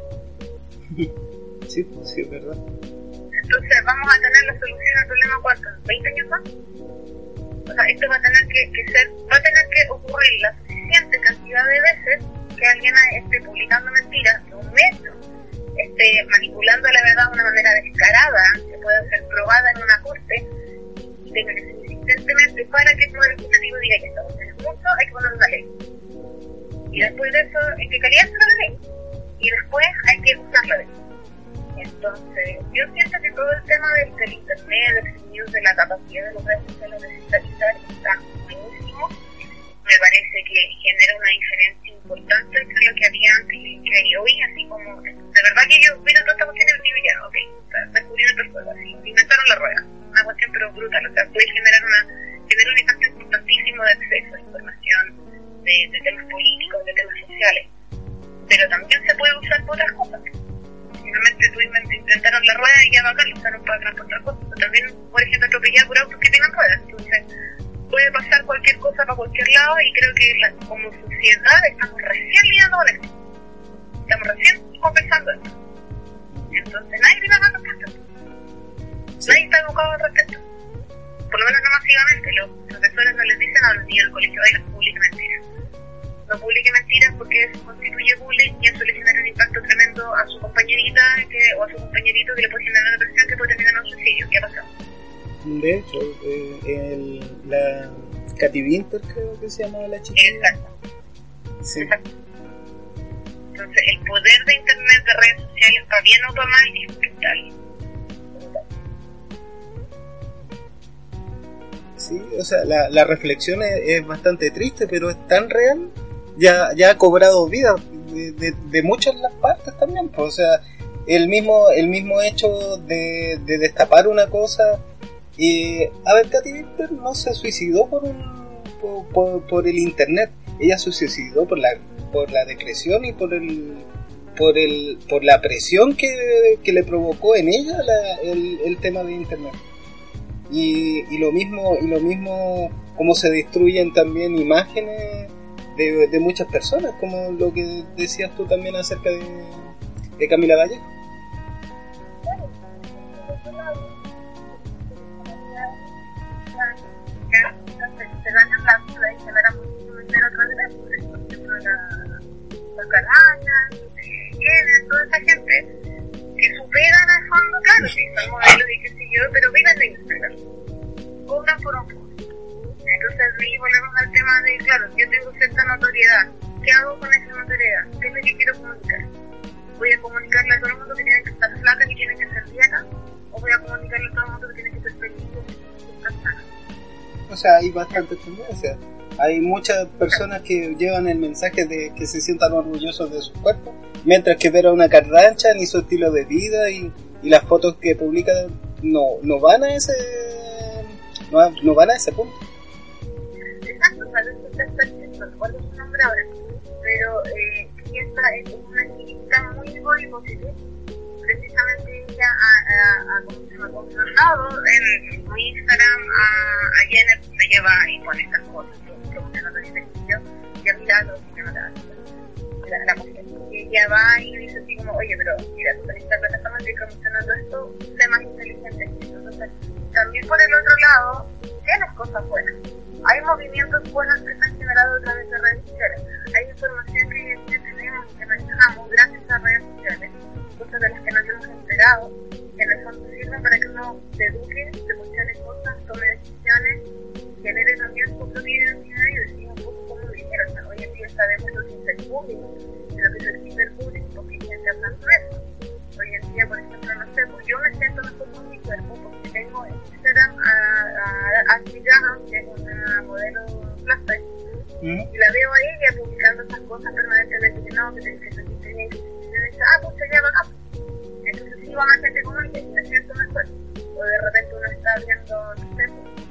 Sí, pues sí, es verdad. Entonces, ¿vamos a tener la solución al problema cuánto? ¿20 años más? O sea, esto va a tener que, que ser, va a tener que ocurrir la suficiente cantidad de veces que alguien esté publicando mentiras de un metro, esté manipulando la verdad de una manera descarada, que pueda ser probada en una corte, tenga que ser insistentemente para que el Poder Ejecutivo diga que estamos en mundo, hay que poner una ley. Y después de eso, hay que caliente la ley. Y después hay que usar la ley. Entonces, yo siento que todo el tema del, del Internet, del de la capacidad de los redes sociales de digitalizar está buenísimo. Me parece que genera una diferencia importante entre lo que había antes y lo que hay hoy, así como, de verdad que yo miro toda esta cuestión y digo, ya, ok, descubrieron otras cosas, así, inventaron la rueda, una cuestión pero brutal, o sea, puede generar una, generar un impacto importantísimo de acceso a información, de, temas políticos, de temas sociales, pero también se puede usar por otras cosas. Finalmente tú inventaron la rueda y ya acá, lo usaron para transportar cosas, pero también, por ejemplo, atropellar por autos que tengan ruedas, entonces puede pasar cualquier cosa para cualquier lado y creo que como sociedad estamos recién lidiando con esto. Estamos recién conversando esto. Entonces nadie viene a respecto. Nadie está educado al respecto. Por lo menos no masivamente. Los profesores no les dicen a los niños del colegio, ay, no publique mentiras. No publique mentiras porque eso constituye bullying y eso le genera un impacto tremendo a su compañerita que, o a su compañerito que le puede generar una depresión que puede terminar en un suicidio. ¿Qué ha pasado? De hecho, eh, el, la Katy Winter creo que se llama la chica. Exacto. Sí. Exacto. Entonces, el poder de Internet, de redes sociales, para bien o para mal, es brutal. Sí, o sea, la, la reflexión es, bastante triste, pero es tan real, ya, ya ha cobrado vida de, de, de muchas las partes también. Pues, o sea, el mismo, el mismo hecho de, de destapar una cosa y a ver, Katy Winter no se suicidó por, un, por, por, el internet, ella se suicidó por la, por la depresión y por el, por el, por la presión que, le provocó en ella la, el, el, tema de internet. Y, y, lo mismo, y lo mismo como se destruyen también imágenes de, de muchas personas, como lo que decías tú también acerca de, de Camila Vallejo. Se ganan la vida y generan vender otras veces, por ejemplo, la, los carañas, eh, toda esa gente que superan al fondo, claro, sí, son modelos y qué sé yo, pero viven de Instagram, cobran por un poco. Entonces ahí volvemos al tema de, claro, yo tengo cierta notoriedad, ¿qué hago con esa notoriedad? ¿Qué es lo que quiero comunicar? ¿Voy a comunicarle a todo el mundo que tienen que estar flacas y tienen que ser viejas? ¿O voy a comunicarle a todo el mundo que tienen que ser felices y estar sanas? O sea, hay bastantes tendencias. Hay muchas personas que llevan el mensaje de que se sientan orgullosos de su cuerpo, mientras que ver a una carrancha ni su estilo de vida y, las fotos que publican no, no van a ese no, no van a ese punto. Exacto, o no recuerdo su nombre ahora, pero eh, es una muy precisamente ella ha, confirmado en Instagram a, Jenner se lleva y pone estas cosas promocionando el ejercicio y al y no la, la, mujer. Y ella va y dice así como oye pero mira esta plataforma estoy promocionando esto sé más inteligente entonces también por el otro lado tienes cosas buenas. Hay movimientos buenos que se han generado a través de redes sociales. Hay información que tenemos que manejamos gracias a redes sociales cosas de las que no hemos enterado, que en el fondo sirven para que uno se eduque, se cuestione cosas, tome decisiones, genere también su propia identidad y decida un poco cómo vivir. O sea, hoy en día sabemos lo que es el lo que es el ciberbullying, porque hay gente hablando de eso. Hoy en día, por ejemplo, no sé, pues yo me siento mejor con mi cuerpo porque tengo en Instagram a, a, a que es una modelo plastic, Y la veo a ella publicando esas cosas permanentemente, que no, que te que sentirte bien, que se dice, ah, pucha, ya acá. Entonces sí va más gente como y me siento mejor. O de repente uno está viendo, no sé,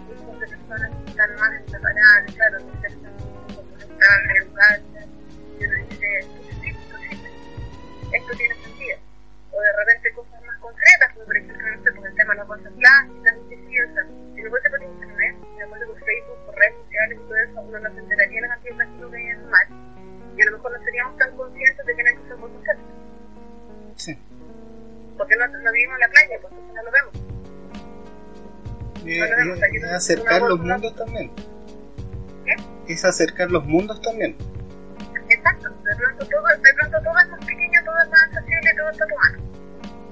grupos de personas que están más separadas, claro, que están educadas, y uno dice, esto tiene sentido. O de repente cosas más concretas, como por ejemplo, no sé, por el tema de las cosas plásticas, que sí, o sea, si me fuese por internet, si me por Facebook, por redes sociales todo eso, uno no se enteraría de las actividades que veían mal. Y a lo mejor no seríamos tan conscientes de que eran cosas cerca. Sí. Porque no, no vivimos en la playa, pues no lo vemos. No y- es acercar los mundos también. ¿Qué? Es acercar los mundos también. Exacto, de pronto todo, de pronto todo es más pequeño, todo es más accesible, todo está a tu mano.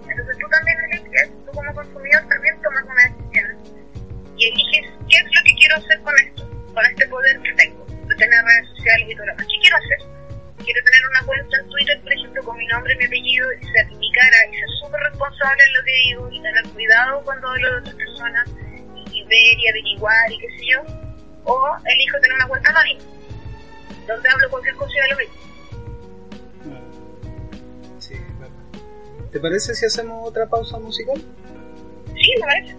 Entonces tú también eliges, tú como consumidor también tomas una decisión y eliges qué es lo que quiero hacer con esto, con este poder que tengo, de tener redes sociales y todo lo demás. ¿Qué quiero hacer? Quiero tener una cuenta en Twitter, por ejemplo, con mi nombre y mi apellido y ser mi cara y ser súper responsable en lo que digo y tener cuidado cuando hablo de otras personas y ver y averiguar y qué sé yo. O elijo tener una cuenta anónima, donde hablo cualquier cosa de lo mismo. Mm. Sí, es verdad. ¿Te parece si hacemos otra pausa musical? Sí, me parece.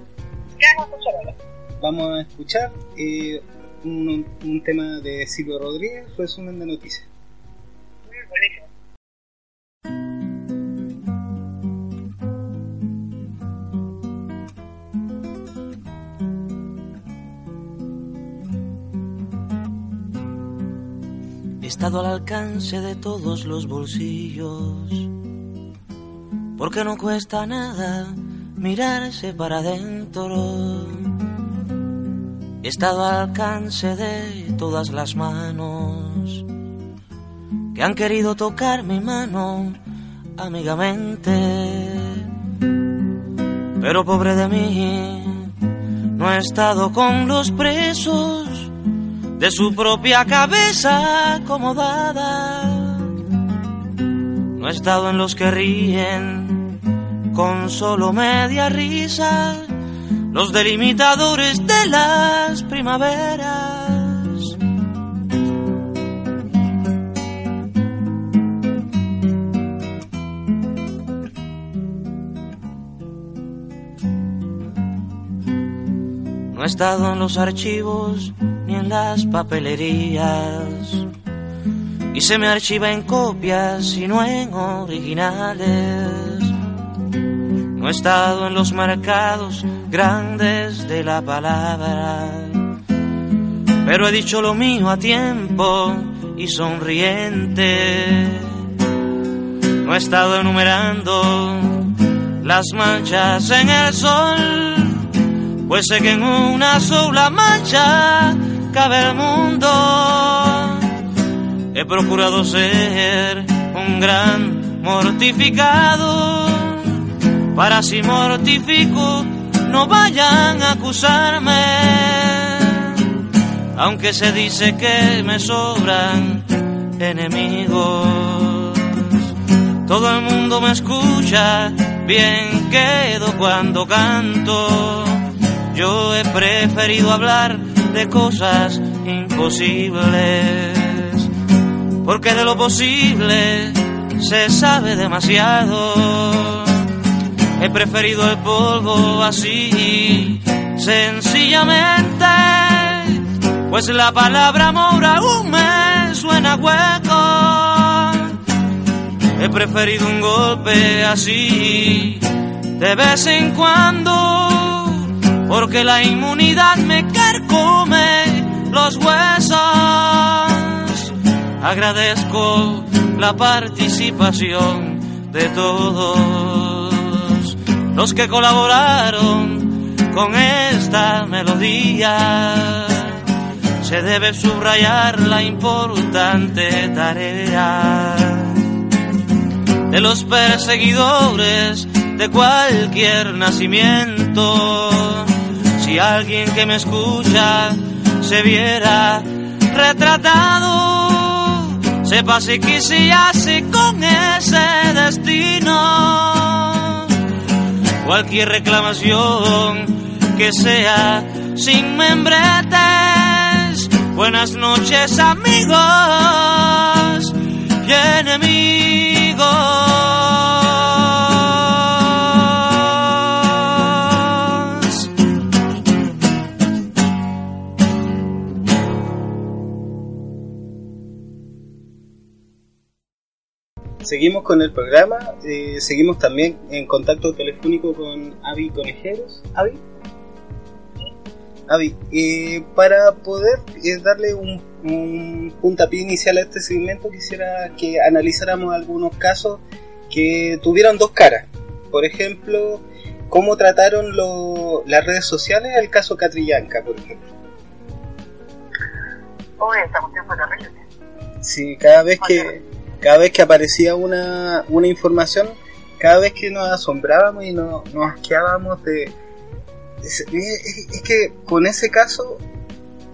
¿Qué vamos a escuchar ahora? Vamos a escuchar eh, un, un tema de Silvio Rodríguez, resumen de noticias. He estado al alcance de todos los bolsillos, porque no cuesta nada mirarse para adentro. He estado al alcance de todas las manos que han querido tocar mi mano amigamente. Pero pobre de mí, no he estado con los presos de su propia cabeza acomodada. No he estado en los que ríen con solo media risa, los delimitadores de las primaveras. No he estado en los archivos ni en las papelerías. Y se me archiva en copias y no en originales. No he estado en los mercados grandes de la palabra. Pero he dicho lo mío a tiempo y sonriente. No he estado enumerando las manchas en el sol pues sé que en una sola mancha cabe el mundo. He procurado ser un gran mortificado, para si mortifico no vayan a acusarme, aunque se dice que me sobran enemigos. Todo el mundo me escucha, bien quedo cuando canto. Yo he preferido hablar de cosas imposibles, porque de lo posible se sabe demasiado. He preferido el polvo así, sencillamente, pues la palabra amor aún me suena hueco. He preferido un golpe así, de vez en cuando porque la inmunidad me carcome los huesos. Agradezco la participación de todos los que colaboraron con esta melodía. Se debe subrayar la importante tarea de los perseguidores de cualquier nacimiento. Si alguien que me escucha se viera retratado, sepa si quisiese con ese destino. Cualquier reclamación que sea sin membretes, Buenas noches amigos y enemigos. Seguimos con el programa, eh, seguimos también en contacto telefónico con Avi Conejeros. Avi. Avi, eh, para poder eh, darle un, un puntapié inicial a este segmento, quisiera que analizáramos algunos casos que tuvieron dos caras. Por ejemplo, cómo trataron lo- las redes sociales el caso Catrillanca, por ejemplo. Esta cuestión fue terrible. Sí, cada vez que cada vez que aparecía una, una información, cada vez que nos asombrábamos y nos, nos asqueábamos de... Es, es- es que con ese caso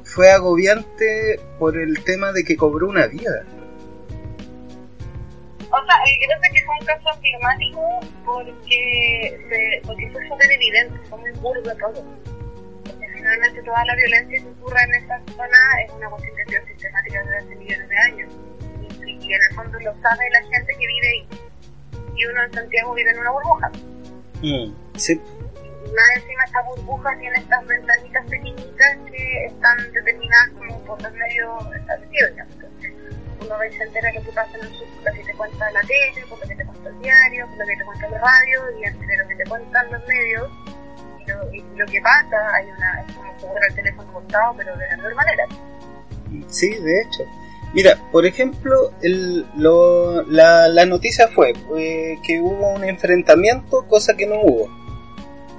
fue agobiante por el tema de que cobró una vida. O sea, eh, creo que fue un caso emblemático porque, se, porque fue súper evidente, fue muy burdo todo. Porque finalmente toda la violencia que ocurre en esta zona es una constitución sistemática desde hace millones de años. Y, en el fondo lo sabe la gente que vive ahí. Y uno en Santiago vive en una burbuja. Mm, sí, más encima esta burbuja tiene estas ventanitas pequeñitas que están determinadas como por los medios establecidos. uno ve y se entera lo que pasa en el sur lo que te cuenta la tele, por lo que te cuenta el diario, por lo que te cuenta la radio, y entre lo que te cuentan los medios y lo, y lo que pasa, hay una, es como jugar el teléfono cortado, pero de la mejor manera. sí, de hecho. Mira, por ejemplo, el, lo, la, la noticia fue eh, que hubo un enfrentamiento, cosa que no hubo.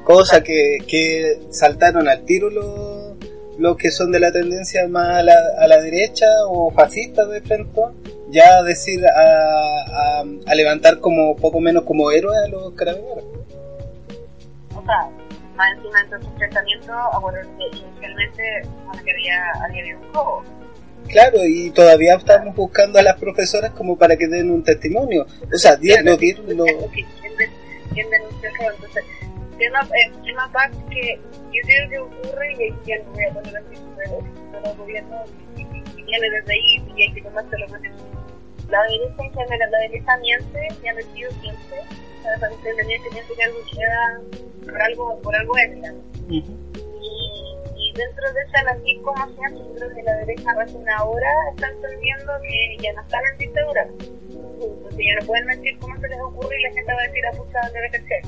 Cosa que, que saltaron al tiro los, los que son de la tendencia más a la, a la derecha o fascistas de frente, ya a decir, a, a, levantar como poco menos como héroes a los carabineros. O sea, más encima de estos enfrentamientos, acuérdense inicialmente había, había un robo. Claro, y todavía estamos buscando a las profesoras como para que den un testimonio. O sea, di- lo dieron, lo- ¿Quién, de- quién denunció el robo? Entonces, tema, eh, tema que yo creo que ocurre y aquí ya no voy a poner así pero los gobiernos y, viene desde ahí y hay que tomárselo con eso. La derecha en general, la derecha miente y ha metido siempre. O sea, cuando usted miente, miente que algo queda por algo, por algo es, digamos. Ujú. Y, dentro de como siempre, yo creo que la derecha recién ahora está entendiendo que ya no están en dictadura. Porque ya no pueden mentir cómo se les ocurre y la gente va a decir a puta debe crecer.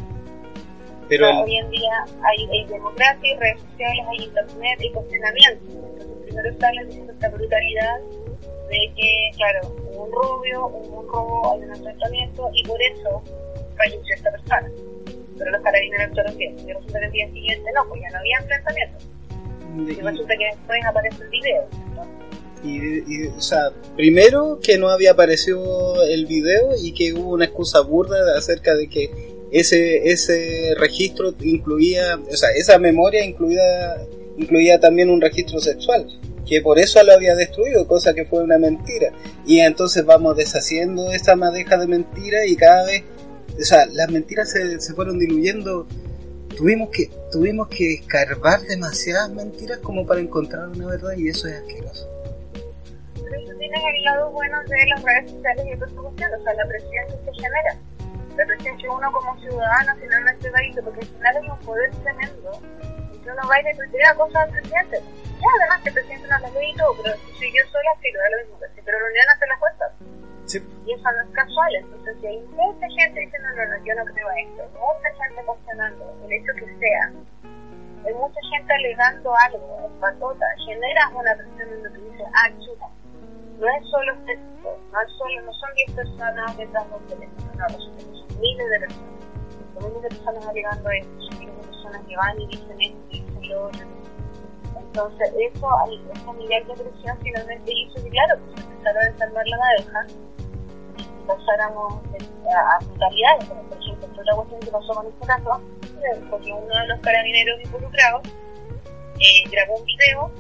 Pero el- hoy en día hay, hay democracia, hay redes sociales, hay internet y cuestionamiento. Entonces primero salen diciendo esta brutalidad de que, claro, hubo un rubio, hubo un robo, hay un enfrentamiento y por eso falleció esta persona. Pero los carabineros actuaron bien. Y resulta que el día siguiente no, pues ya no había enfrentamiento. Y resulta que después aparece el video. ¿no? Y, y, o sea, primero que no había aparecido el video y que hubo una excusa burda acerca de que ese ese registro incluía, o sea, esa memoria incluía incluía también un registro sexual, que por eso lo había destruido, cosa que fue una mentira. Y entonces vamos deshaciendo esa madeja de mentiras y cada vez, o sea, las mentiras se, se fueron diluyendo. Tuvimos que tuvimos que escarbar demasiadas mentiras como para encontrar una verdad y eso es asqueroso. Pero eso tiene el lado bueno de las redes sociales y otras cuestiones, o sea, la presión que se genera. La presión que uno como ciudadano finalmente va a ir, porque al final es un poder tremendo. Y uno va a ir tuitea cosas al presidente. Ya, además que el presidente no las ve y todo, pero si yo sola, sí, lo da lo mismo. Pero la Unión hace las cuentas. Sí. Y eso no es casual. Entonces, si hay mucha gente diciendo, no, no, yo no creo a esto, mucha gente cuestionando el hecho que sea, hay mucha gente alegando algo, en patota, generas una presión donde tú dices, ah, chuta, no es solo este tipo, no es solo, no son 10 personas detrás de un teléfono, no, son miles de personas. Son miles de personas alegando esto, son miles de personas que van y dicen esto y dicen lo otro. Entonces, eso, ese nivel de presión finalmente hizo que, claro, pues se empezara a desarmar la madeja y pasáramos a, brutalidades, como por ejemplo, otra cuestión que pasó con este caso, eh, porque uno de los carabineros involucrados eh, grabó un video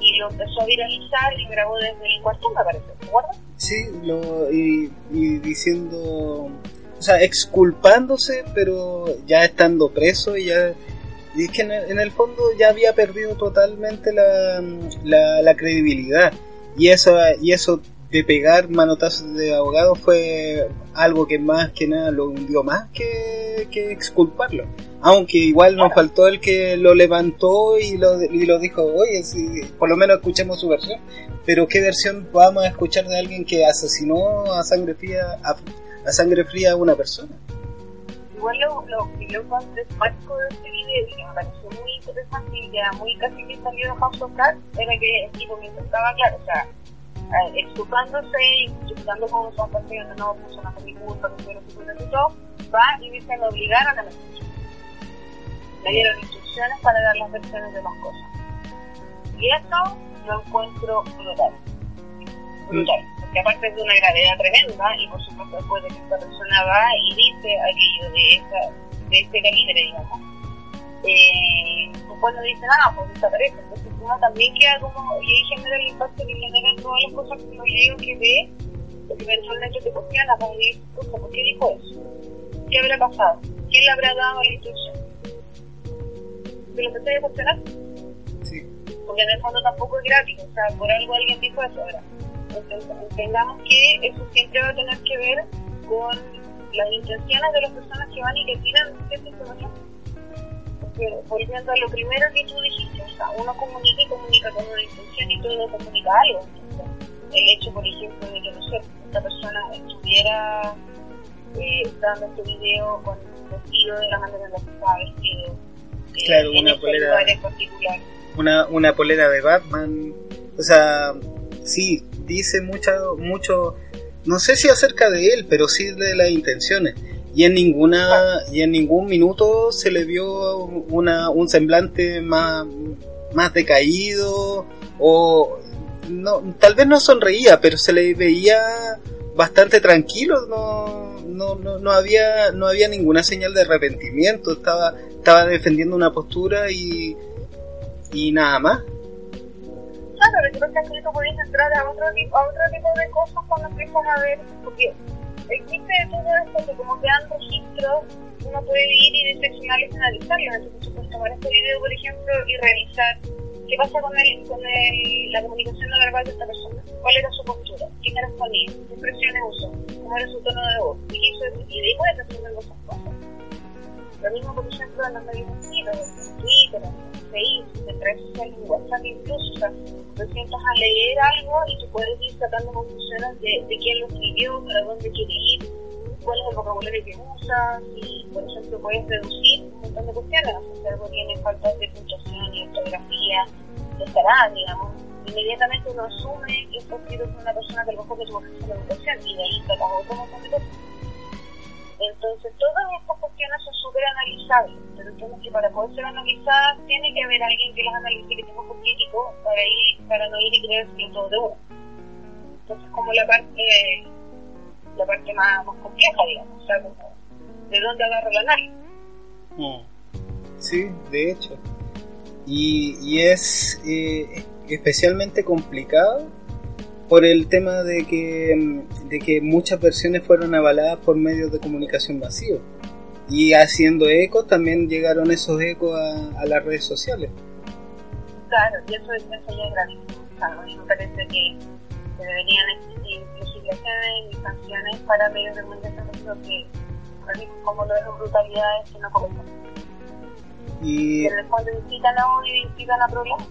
y lo empezó a viralizar y grabó desde el cuartel, me parece, ¿te acuerdas? Sí, lo, y, y diciendo, o sea, exculpándose, pero ya estando preso y ya, Y es que en el, en el fondo ya había perdido totalmente la, la, la credibilidad. Y eso, y eso de pegar manotazos de abogado fue algo que más que nada lo hundió más que, que exculparlo. Aunque igual nos faltó el que lo levantó y lo, y lo dijo, oye, si, por lo menos escuchemos su versión. Pero ¿qué versión vamos a escuchar de alguien que asesinó a sangre fría a, a sangre fría a una persona? Igual lo, lo que yo encontré de este video y que me pareció muy interesante y que era muy casi que salió de House of Cards era que el tipo mientras estaba claro, o sea, eh, exculpándose y justificando como son personas no puso una mi culpa, que fueron su todo, va y dice me obligaron a la menstruación. Le dieron instrucciones para dar las versiones de las cosas. Y esto lo encuentro brutal. Brutal. Porque aparte es de una gravedad tremenda, y por supuesto después de que esta persona va y dice aquello de, esa, de este calibre, digamos, eh, después no dice nada, pues desaparece. Entonces uno también queda como, y ahí genera el impacto que generan todas las cosas que uno leo que ve, porque eventualmente te cuestiona, para decir, ¿por qué dijo eso? ¿Qué habrá pasado? ¿Quién le habrá dado la instrucción? ¿Te lo empecé a cuestionar? Sí. Porque en el fondo tampoco es gratis, o sea, por algo alguien dijo eso ahora. Entonces, entendamos que eso siempre va a tener que ver con las intenciones de las personas que van y que tiran cierta información. Porque, volviendo a lo primero que tú dijiste, o sea, uno comunica y comunica con una intención y todo comunica algo. Entonces, el hecho, por ejemplo, de que, no sé, esta persona estuviera eh, dando este video con vestido de la manera en la que estaba vestido. eh, Claro, en una ese polera- lugar en particular. Una, una polera de Batman. O sea, sí, dice mucho, mucho, no sé si acerca de él, pero sí de las intenciones. Y en ninguna, y en ningún minuto se le vio una, un semblante más, más decaído o no, tal vez no sonreía, pero se le veía bastante tranquilo, no, no, no, no había, no había ninguna señal de arrepentimiento, estaba, estaba defendiendo una postura y, y nada más. Claro, lo que pasa que tú puedes entrar a otro, tipo, a otro tipo de cosas cuando empiezas a ver, porque existe todo esto que como quedan uno puede ir y diseccionarlos y analizarlos. Entonces tú puedes tomar este video, por ejemplo, y revisar qué pasa con, el, con el, la comunicación no verbal de esta persona. ¿Cuál era su postura? ¿Qué caras ponía? ¿Qué expresiones usó? ¿Cómo era su tono de voz? ¿Qué hizo? Y de ahí puedes aprender esas cosas. Lo mismo, por ejemplo, en los medios masivos, en Twitter, en Facebook, en redes sociales, en WhatsApp incluso. O sea, te sientas a leer algo y tú puedes ir sacando conclusiones de, de quién lo escribió, para dónde quiere ir, cuál es el vocabulario que usa, y por ejemplo puedes reducir un montón de cuestiones. O sea, si algo tiene faltas de puntuación y ortografía, estará, digamos. Inmediatamente uno asume que está escrito por una persona que a lo mejor que tuvo acceso la educación y de ahí sacas otro montón de cosas. Entonces, todas estas cuestiones son súper analizables, pero entiendo que para poder ser analizadas tiene que haber alguien que las analice que tenga un crítico para, ir, para no ir y creer que todo de uno. Entonces, como la parte, la parte más, más compleja, digamos, o sea, como de dónde agarra el análisis. Sí, de hecho. Y, y es eh, especialmente complicado por el tema de que, mm, de que muchas versiones fueron avaladas por medios de comunicación masivos. Y haciendo eco también llegaron esos ecos a, a las redes sociales. Claro, y eso, eso ya es gravísimo. O sea, a mí me parece que, que deberían existir legislaciones y sanciones para medios de comunicación que como lo de las brutalidades que no cometen. Y fondo incitan a odio y incitan a problemas.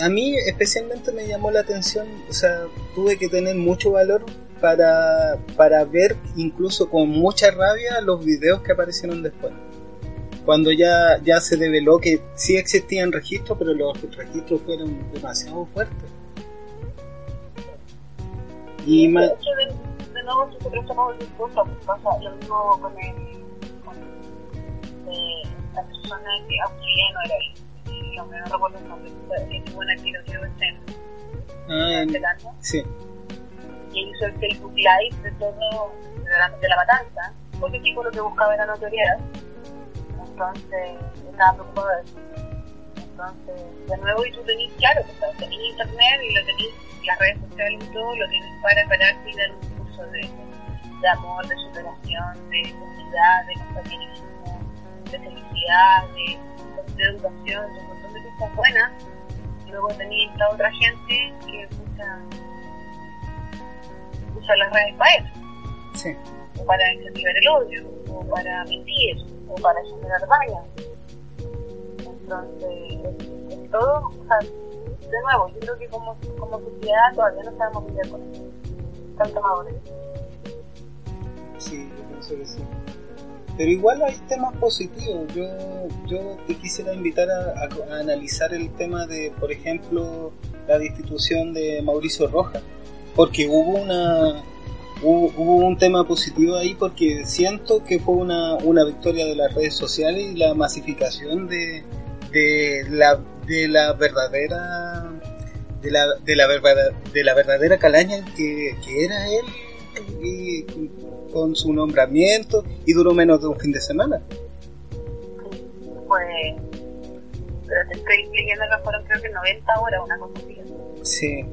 A mí especialmente me llamó la atención, o sea, tuve que tener mucho valor para, para ver incluso con mucha rabia los videos que aparecieron después. Cuando ya, ya se develó que sí existían registros, pero los registros fueron demasiado fuertes. Y de ma- hecho, de, de nuevo, si se presta para cualquier cosa, pasa lo mismo con el. con eh, la persona que australiano era el. No me recuerdo el nombre, que tuvo una tiroteo en ah, en- Zelanda. sí, y hizo el Facebook Live de todo, de la, de la matanza, porque el tipo lo que buscaba era notoriedad. Entonces, estaba preocupado de eso. Entonces, de nuevo, y tú tenés, claro, estás tenés internet y lo tenés, las redes sociales y todo, lo tienes para pararte y dar un curso de, de amor, de superación, de comunidad, de compañerismo, de felicidad, de, de educación, de un montón de cosas buenas. Y luego tenía esta otra gente que usa, usa las redes para eso. Sí. O para incentivar el odio, o para mentir, o para generar daño. Entonces, en todo, o sea, de nuevo, yo creo que como, como sociedad todavía no sabemos lidiar con eso. Tanta madurez. Sí, yo pienso que sí. Pero igual hay temas positivos. Yo, yo te quisiera invitar a, a- a analizar el tema de, por ejemplo, la destitución de Mauricio Rojas. Porque hubo una hubo, hubo un tema positivo ahí porque siento que fue una, una victoria de las redes sociales y la masificación de, de la de la verdadera de la, de la, verdad- de la verdadera calaña que, que era él y con su nombramiento y duró menos de un fin de semana. Pues, pero te estoy leyendo que fueron creo que 90 horas, una cosa así. Sí,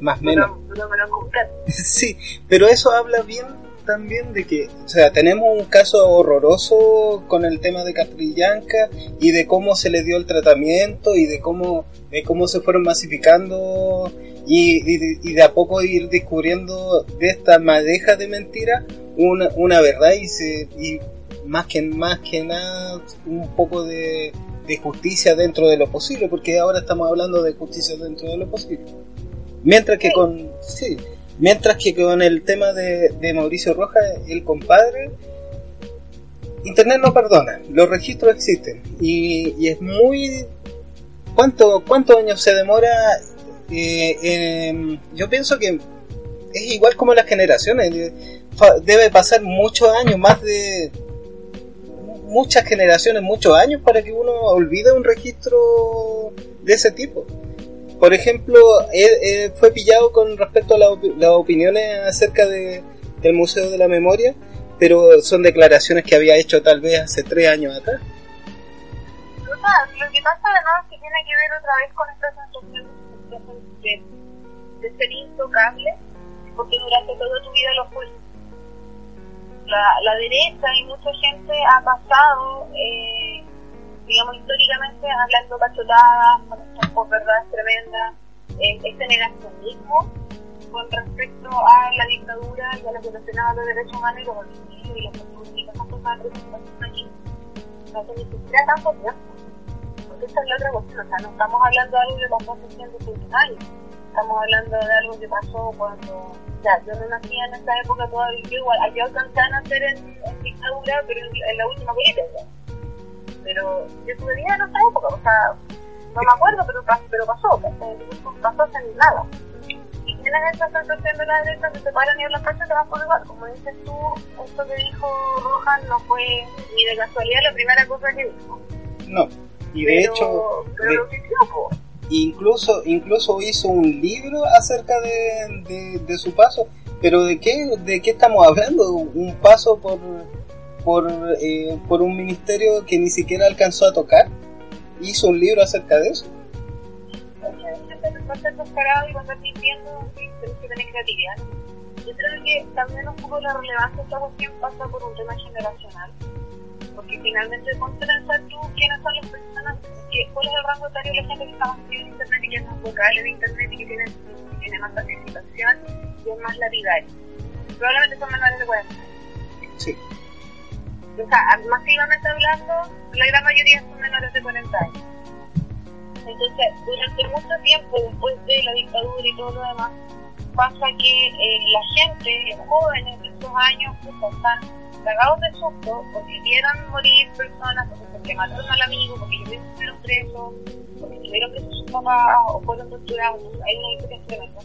más o menos. Duró, duró menos que un plan. Sí, pero eso habla bien también de que, o sea, tenemos un caso horroroso con el tema de Catrillanca y de cómo se le dio el tratamiento y de cómo, de cómo se fueron masificando y, y de, y de a poco ir descubriendo de esta madeja de mentira una, una verdad y, se, y más que más que nada un poco de, de justicia dentro de lo posible, porque ahora estamos hablando de justicia dentro de lo posible. Mientras que Sí. con sí, mientras que con el tema de, de Mauricio Rojas, el compadre, Internet no perdona, los registros existen y, es muy ¿cuánto, cuántos años se demora? Eh, yo pienso que es igual como las generaciones, debe pasar muchos años, más de muchas generaciones, muchos años para que uno olvide un registro de ese tipo. Por ejemplo, él, él fue pillado con respecto a las opiniones acerca de, del Museo de la Memoria, pero son declaraciones que había hecho tal vez hace tres años atrás. Lo que pasa además es que tiene que ver otra vez con esta sensación de, de ser intocable, porque durante toda tu vida lo fuiste. La, la derecha y mucha gente ha pasado, eh, digamos, históricamente hablando cachotadas, con estas posverdades tremendas, eh, este negacionismo con respecto a la dictadura y a la violación a los derechos humanos y los homicidios y las representadas aquí. No ni siquiera tanto tiempo. Porque esa es la otra cuestión, o sea, no estamos hablando de algo que pasó hace 150 años. Estamos hablando de algo que pasó cuando, sea, yo no nací en esa época todavía, yo igual, yo alcancé a nacer en, en dictadura, pero en, en la última política. Pero yo tuve vida en esa época, o sea, no me acuerdo, pero, pero pasó, ¿cachai? Entonces, pasó hace nada. Y tienes esa sensación de la derecha que se paran y hablan cacho te vas por igual. Como dices tú, esto que dijo Rojas no fue ni de casualidad la primera cosa que dijo. No. Y de pero, hecho, pero de- lo que dio, po. incluso incluso hizo un libro acerca de, de, de su paso pero de qué de qué estamos hablando un paso por por eh, por un ministerio que ni siquiera alcanzó a tocar hizo un libro acerca de eso Mucha gente va a y va a tenés que tener creatividad. Yo creo que también un poco la relevancia de esta cuestión pasa por un tema generacional. Porque finalmente ponte a pensar tú quiénes son las personas, que, cuál es el rango etario de la gente que está más en internet y que es más vocal en internet y que tiene, tiene más participación y es más lapidario. Probablemente son menores de 40 años. sí O sea, masivamente hablando, la gran mayoría son menores de 40 años. Entonces, durante mucho tiempo, después de la dictadura y todo lo demás, pasa que eh, la gente, los jóvenes de esos años, pues, están cagados de susto porque vieron morir personas, porque, mataron al amigo, porque ellos fueron presos, porque tuvieron presos sus papás o fueron torturados. Hay una historia tremenda.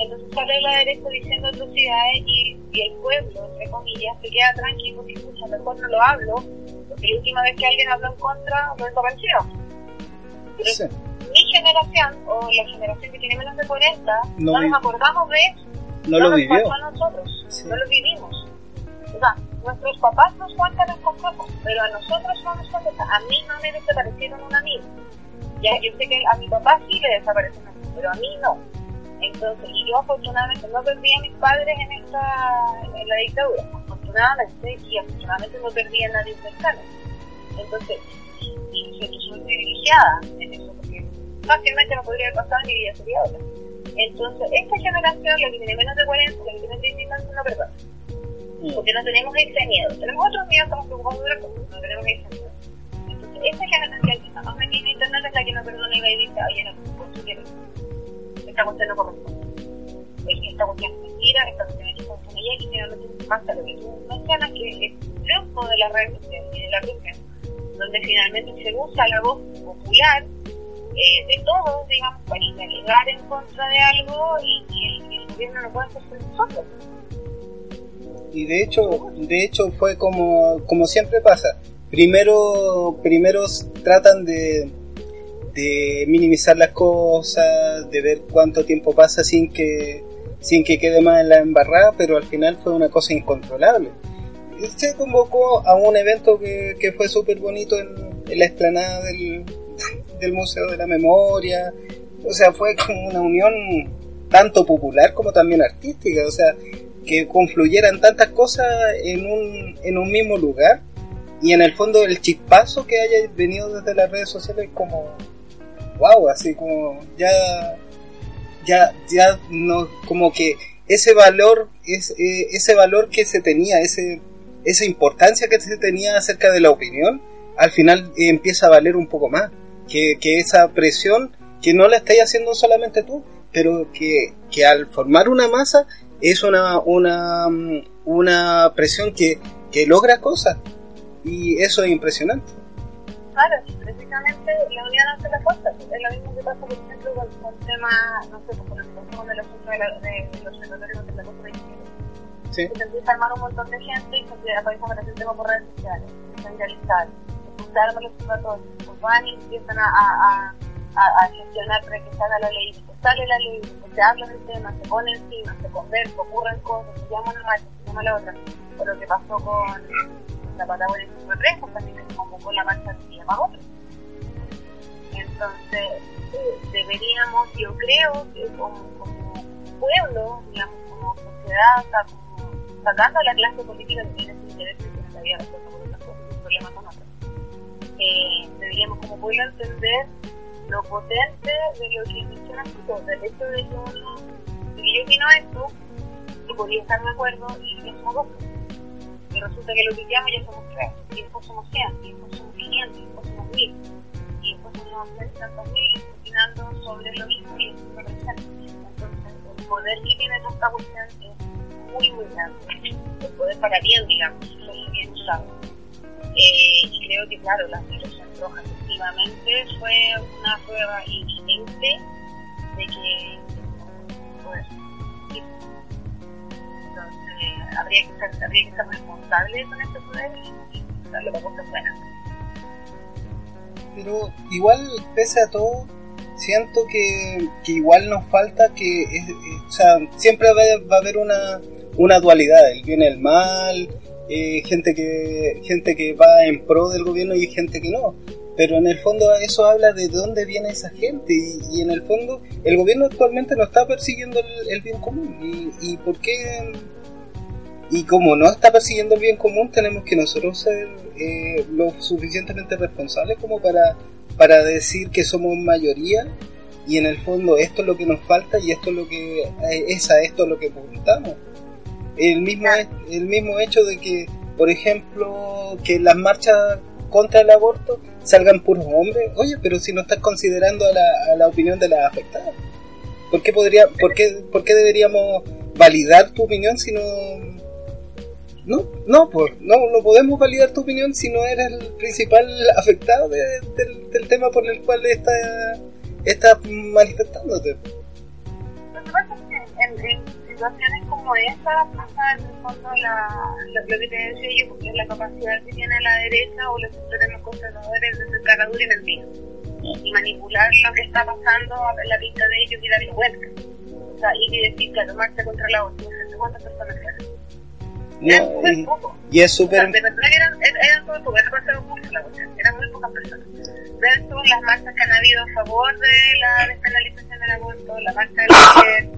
Entonces sale la derecha diciendo atrocidades y, y el pueblo, entre comillas, se queda tranquilo porque escucha, mejor no lo hablo, porque la última vez que alguien habló en contra lo desapareció. Pero Sí. mi generación, o la generación que tiene menos de 40, No nos acordamos de eso. no lo nos vivió pasó a nosotros, Sí. no lo vivimos. O sea, nuestros papás nos cuentan estas cosas, pero a nosotros no nos cuentan. A mí no me desaparecieron un amigo. Ya, yo sé que a mi papá sí le amigo, pero a mí no. Entonces, y yo afortunadamente no perdí a mis padres en esta, en la dictadura, afortunadamente, y afortunadamente no perdí a nadie cercano. Entonces, yo siento súper privilegiada en eso, porque fácilmente no podría haber pasado ni vida sería otra. Entonces, esta generación, la que tiene menos de 40, la que tiene 30 años, no perdona. Porque no tenemos ese miedo. Tenemos otros miedos, estamos preocupados de otra cosa, no tenemos ese miedo. Entonces, esta generación que está más metida en internet es la que no perdona y va y dice, oye, no, pues, quiero. Esta cuestión no corresponde. Esta cuestión es mentira, esta cuestión es ella, y finalmente pasa lo que tú mencionas, que es el de la red social y de la región, donde finalmente se usa la voz popular eh, de todos, digamos, para interligar en contra de algo y, y, el, gobierno no puede hacer por nosotros. Y de hecho, de hecho fue como, como siempre pasa. Primero, primero tratan de, de minimizar las cosas, de ver cuánto tiempo pasa sin que, sin que quede más en la embarrada, pero al final fue una cosa incontrolable. Se convocó a un evento que, que fue súper bonito en, en, la explanada del, del Museo de la Memoria, o sea, fue como una unión tanto popular como también artística, o sea, que confluyeran tantas cosas en un, en un mismo lugar y en el fondo el chispazo que haya venido desde las redes sociales como wow, así como ya ya ya no como que ese valor eh, ese valor que se tenía, ese esa importancia que se tenía acerca de la opinión, al final eh, empieza a valer un poco más que, que esa presión que no la estáis haciendo solamente tú, pero que, que al formar una masa es una, una, una presión que, que logra cosas y eso es impresionante. Claro, precisamente la unión hace la fuerza. Es lo mismo que pasa, por ejemplo, con, con temas, no sé, con el consumo de los de, la, de, la cosa de Sí. Se empieza a armar un montón de gente y se aparece un tema por redes sociales, se viralizar se arman los observatorios, pues van y empiezan a, a, a, a gestionar para que salga la ley, pues sale la ley, pues se habla del tema, se pone encima, se conversa, ocurren cosas, se llama una marcha, se llama la otra. Por lo que pasó con la Patagonia de Represa, también se convocó la marcha se llama otra. Entonces, eh, deberíamos, yo creo que como, como pueblo, digamos, como sociedad, como sacando a la clase política que tiene su interés en que la vida resuelta por otras cosas, un problema con otras eh, deberíamos como pueblo entender lo potente de lo que mencionas tú, del hecho de que uno, de que yo opino esto, y podría estar de acuerdo, y ya somos dos. Y resulta que lo que llamo ya somos tres, y después somos 100, y después somos 500, y después somos 1000, y después somos tantos mil opinando sobre lo mismo y eso. Entonces, el poder que tiene esta cuestión es muy, muy grande. El poder para bien, digamos, solo bien usado eh, y creo que, claro, la Revolución Roja efectivamente fue una prueba evidente de que habría que ser, habría que ser responsable con este poder y, y darle la cosa buena. Pero igual, pese a todo, siento que, que igual nos falta que, es, o sea, siempre va, va a haber una, una dualidad, el bien y el mal, eh, gente que gente que va en pro del gobierno y gente que no pero en el fondo eso habla de dónde viene esa gente y, en el fondo el gobierno actualmente no está persiguiendo el, bien común y, y, por qué y como no está persiguiendo el bien común tenemos que nosotros ser eh, lo suficientemente responsables como para para decir que somos mayoría y en el fondo esto es lo que nos falta y esto es lo que eh, es a esto lo que apuntamos. El mismo, el mismo hecho de que, por ejemplo, que las marchas contra el aborto salgan puros hombres, oye, pero si no estás considerando a la, a la opinión de las afectadas, ¿por qué, podría, por, qué, ¿por qué deberíamos validar tu opinión si no... No, no, pues, no, no podemos validar tu opinión si no eres el principal afectado de, del, tema por el cual estás está manifestándote. Lo que pasa es que en, situaciones como esa pasa en el fondo la, lo, lo, que te decía yo, porque la capacidad que tiene la derecha o los sectores conservadores de ser caradura y mentir y manipular lo que está pasando a la vista de ellos y darle vuelta. O sea, ir y decir que tomarse contra la otra, cuántas personas eran. No, muy poco. Y es súper. O sea, de verdad eran, eran muy pocas, eran mucho la cuestión, eran muy pocas personas. Versus las marchas que han habido a favor de la despenalización del aborto, la marcha de la mujer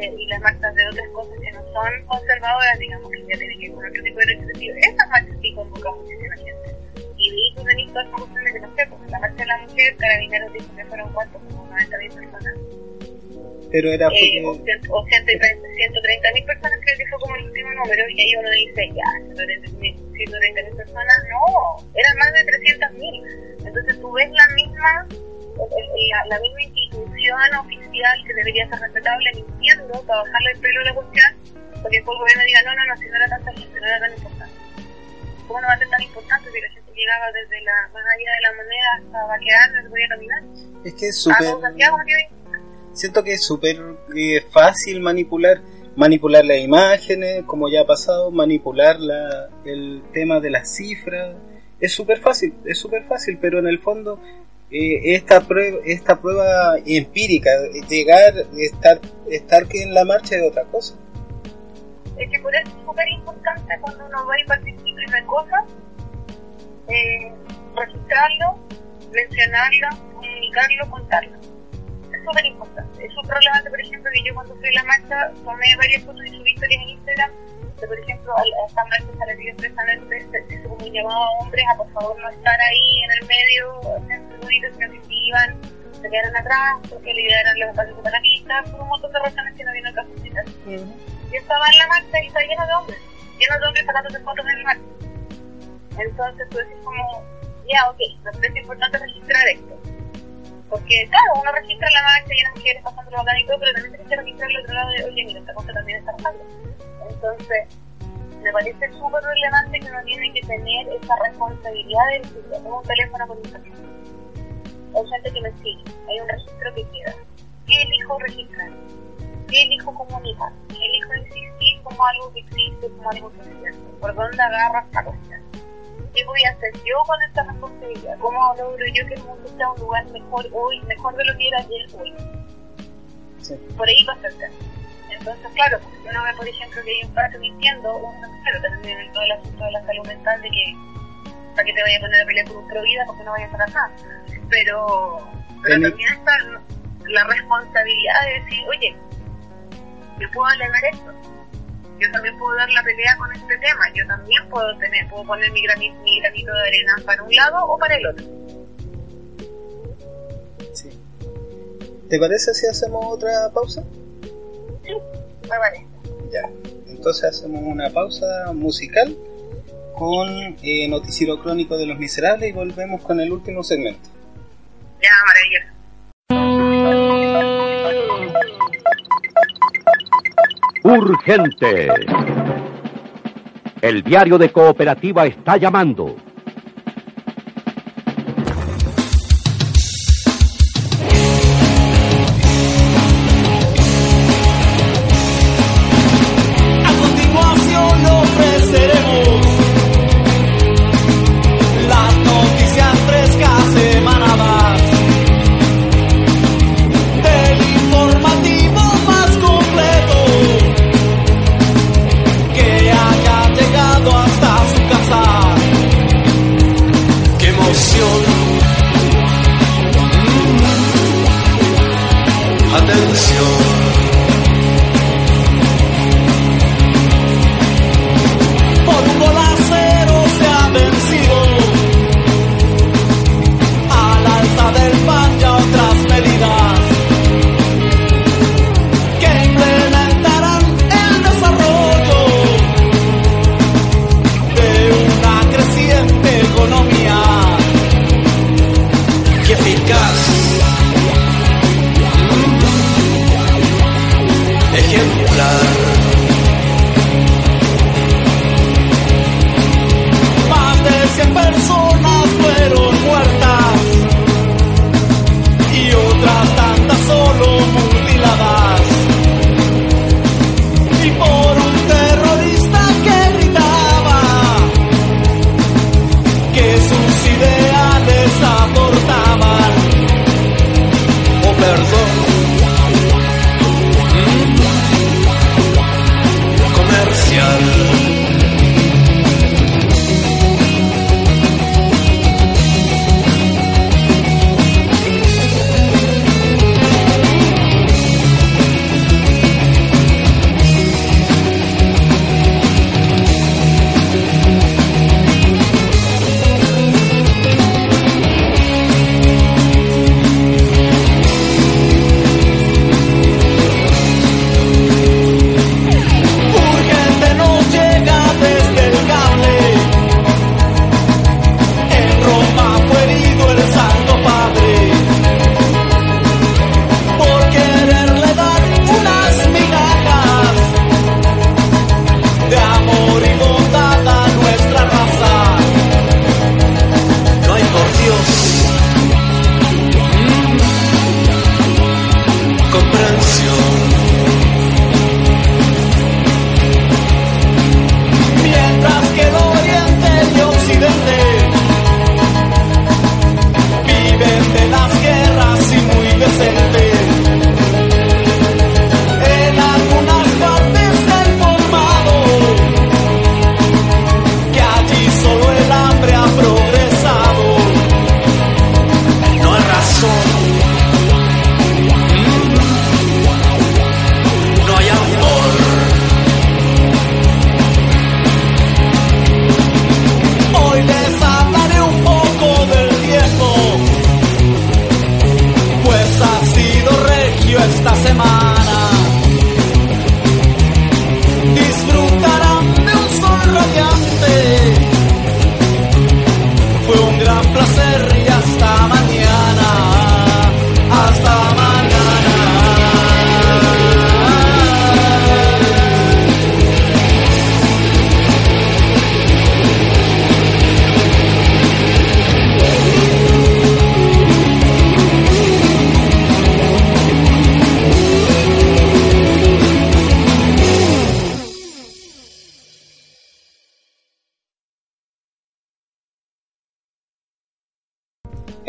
eh, y las marchas de otras cosas que no son conservadoras, digamos que ya tienen que ir con otro tipo de derechos. Esas marchas sí convocan muchísima gente. Y y tú tenés toda esa cuestión de que no sé, porque la marcha de la mujer, Carabineros dijo que fueron cuántos, como 90 mil personas. Pero era Eh, o, o 130 mil personas creo que fue como el último número y ahí uno dice ya 130 mil personas no eran más de 300 mil. Entonces tú ves la misma la, la misma institución oficial que debería ser respetable mintiendo para bajarle el pelo a la cuestión porque el gobierno diga no no no si no era tanta gente no era tan importante ¿cómo no va a ser tan importante si la gente llegaba desde la más allá de la moneda hasta vaquear no se podía caminar es que es a súper... Siento que es súper eh, fácil manipular manipular las imágenes, como ya ha pasado, manipular la, el tema de las cifras. Es súper fácil, es súper fácil, pero en el fondo eh, esta prueba esta prueba empírica, llegar, estar, estar que en la marcha es otra cosa. es que por eso es súper importante cuando uno va y participa y ve cosas, eh, registrarlo, mencionarlo, comunicarlo, contarlo. Es súper importante. Es súper relevante, por ejemplo, que yo cuando fui a la marcha tomé varias fotos y subí historias en Instagram, de, por ejemplo, a, a esta marcha pidió expresamente, se como un llamado a hombres a por favor no estar ahí en el medio, haciendo ruidos, sino que si iban, se quedaran atrás, porque eran los espacios separatistas, por un montón de razones que no viene el caso de citar. Yo estaba en la marcha y estaba lleno de hombres, lleno de hombres sacándose fotos en el marcha. Entonces tú decís como, ya, ok, me parece importante registrar esto. Porque, claro, uno registra la marcha y las mujeres pasando lo bacán y todo, pero también tienes que registrar el otro lado de, oye, mira, esta cosa también está pasando. Entonces, me parece súper relevante que uno tiene que tener esa responsabilidad de decir, tengo un teléfono con internet. Hay gente que me sigue, hay un registro que queda. ¿Qué elijo registrar? ¿Qué elijo comunicar? ¿Qué elijo insistir como algo que existe, como algo que? ¿Por dónde agarra esta cuestión? ¿Qué voy a hacer yo con esta responsabilidad? ¿Cómo logro yo que el mundo sea un lugar mejor hoy, mejor de lo que era ayer hoy? Sí. Por ahí va a ser. Entonces, claro, pues, si uno ve, por ejemplo, que hay un caso mintiendo, uno, claro, también en todo el asunto de la salud mental de que para que te vaya a poner a pelear por un pro vida porque no vaya a acá. Pero, pero también está la responsabilidad de decir, oye, yo puedo alegar esto. Yo también puedo dar la pelea con este tema. Yo también puedo tener, puedo poner mi granito, mi granito de arena para un lado o para el otro. Sí. ¿Te parece si hacemos otra pausa? Sí, me parece. Ya. Entonces hacemos una pausa musical con eh, Noticiero Crónico de los Miserables y volvemos con el último segmento. Ya, maravilloso. Urgente. El diario de cooperativa está llamando.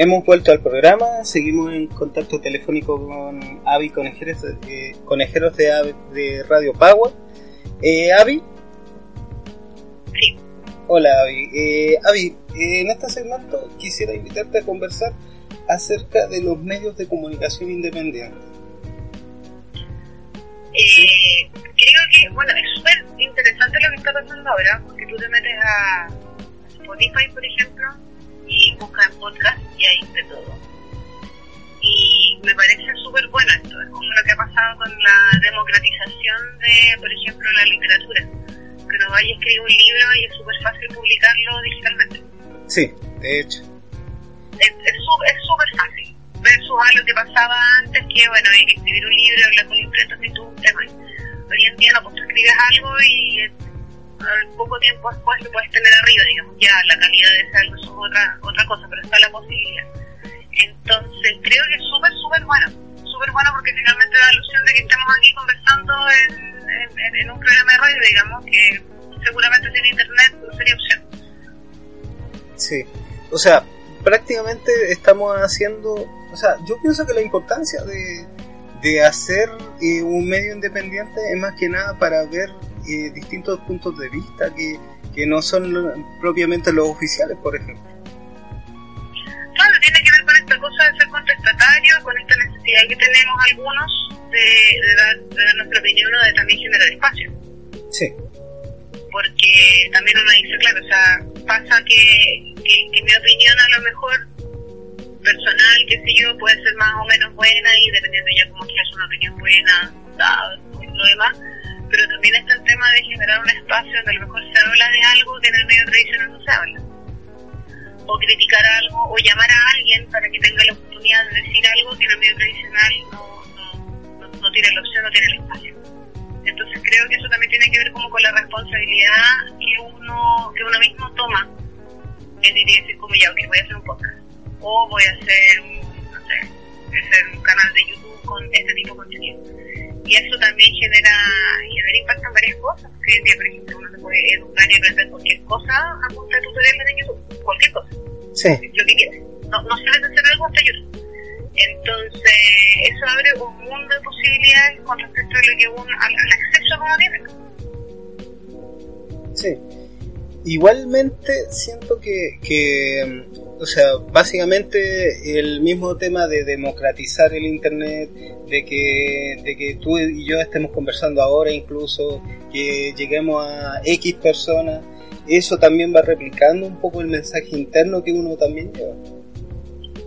Hemos vuelto al programa, seguimos en contacto telefónico con Avi Conejeros, eh, Conejeros de, de Radio Power. Eh, Avi. Sí. Hola Avi. Eh, Avi, eh, en este segmento quisiera invitarte a conversar acerca de los medios de comunicación independientes. Eh, creo que, bueno, es súper interesante lo que está pasando ahora, porque tú te metes a Spotify, por ejemplo, y buscas en podcast y hay de todo. Y me parece súper bueno esto, es como lo que ha pasado con la democratización de, por ejemplo, la literatura. Que uno vaya a escribir un libro y es súper fácil publicarlo digitalmente. Sí, de hecho. es súper es súper fácil versus a lo que pasaba antes que bueno hay que escribir un libro hablar con y todo un tema hoy en día no pues tú escribes algo y poco tiempo después lo puedes tener arriba digamos. Ya la calidad de ese algo es otra otra cosa pero está la posibilidad. Entonces creo que es súper súper bueno. Súper bueno porque finalmente da la ilusión de que estemos aquí conversando en un programa de radio digamos que seguramente sin internet no sería opción. Sí, o sea, prácticamente estamos haciendo, o sea, yo pienso que la importancia de, de hacer eh, un medio independiente es más que nada para ver eh, distintos puntos de vista que, que no son propiamente los oficiales, por ejemplo. Claro, tiene que ver con esta cosa de ser contestatario, con esta necesidad que tenemos algunos de, de dar, de dar nuestra opinión o de también generar espacio. Sí, Porque también uno dice, claro, o sea, pasa que, que, que mi opinión a lo mejor personal, qué sé yo, puede ser más o menos buena y dependiendo ya cómo quieras una opinión buena, dado lo demás, pero también está el tema de generar un espacio donde a lo mejor se habla de algo que en el medio tradicional no se habla. O criticar algo, o llamar a alguien para que tenga la oportunidad de decir algo que en el medio tradicional no, no, no, tiene la opción, no tiene el espacio. Entonces creo que eso también tiene que ver como con la responsabilidad que uno, que uno mismo toma en decir como ya, ok, voy a hacer un podcast. O voy a hacer no sé, voy a hacer un canal de YouTube con este tipo de contenido. Y eso también genera, genera impacto en varias cosas. Porque hoy en día, por ejemplo, uno se puede educar y aprender cualquier cosa a punta de tutoriales en YouTube. Cualquier cosa sí, lo que quieras. No, no sabes hacer algo hasta YouTube. Entonces, eso abre un mundo de posibilidades con respecto a lo que uno, al, al acceso uno tiene. sí. Igualmente siento que, que, mm, o sea, básicamente el mismo tema de democratizar el Internet, de que, de que tú y yo estemos conversando ahora incluso, que lleguemos a X personas, eso también va replicando un poco el mensaje interno que uno también lleva.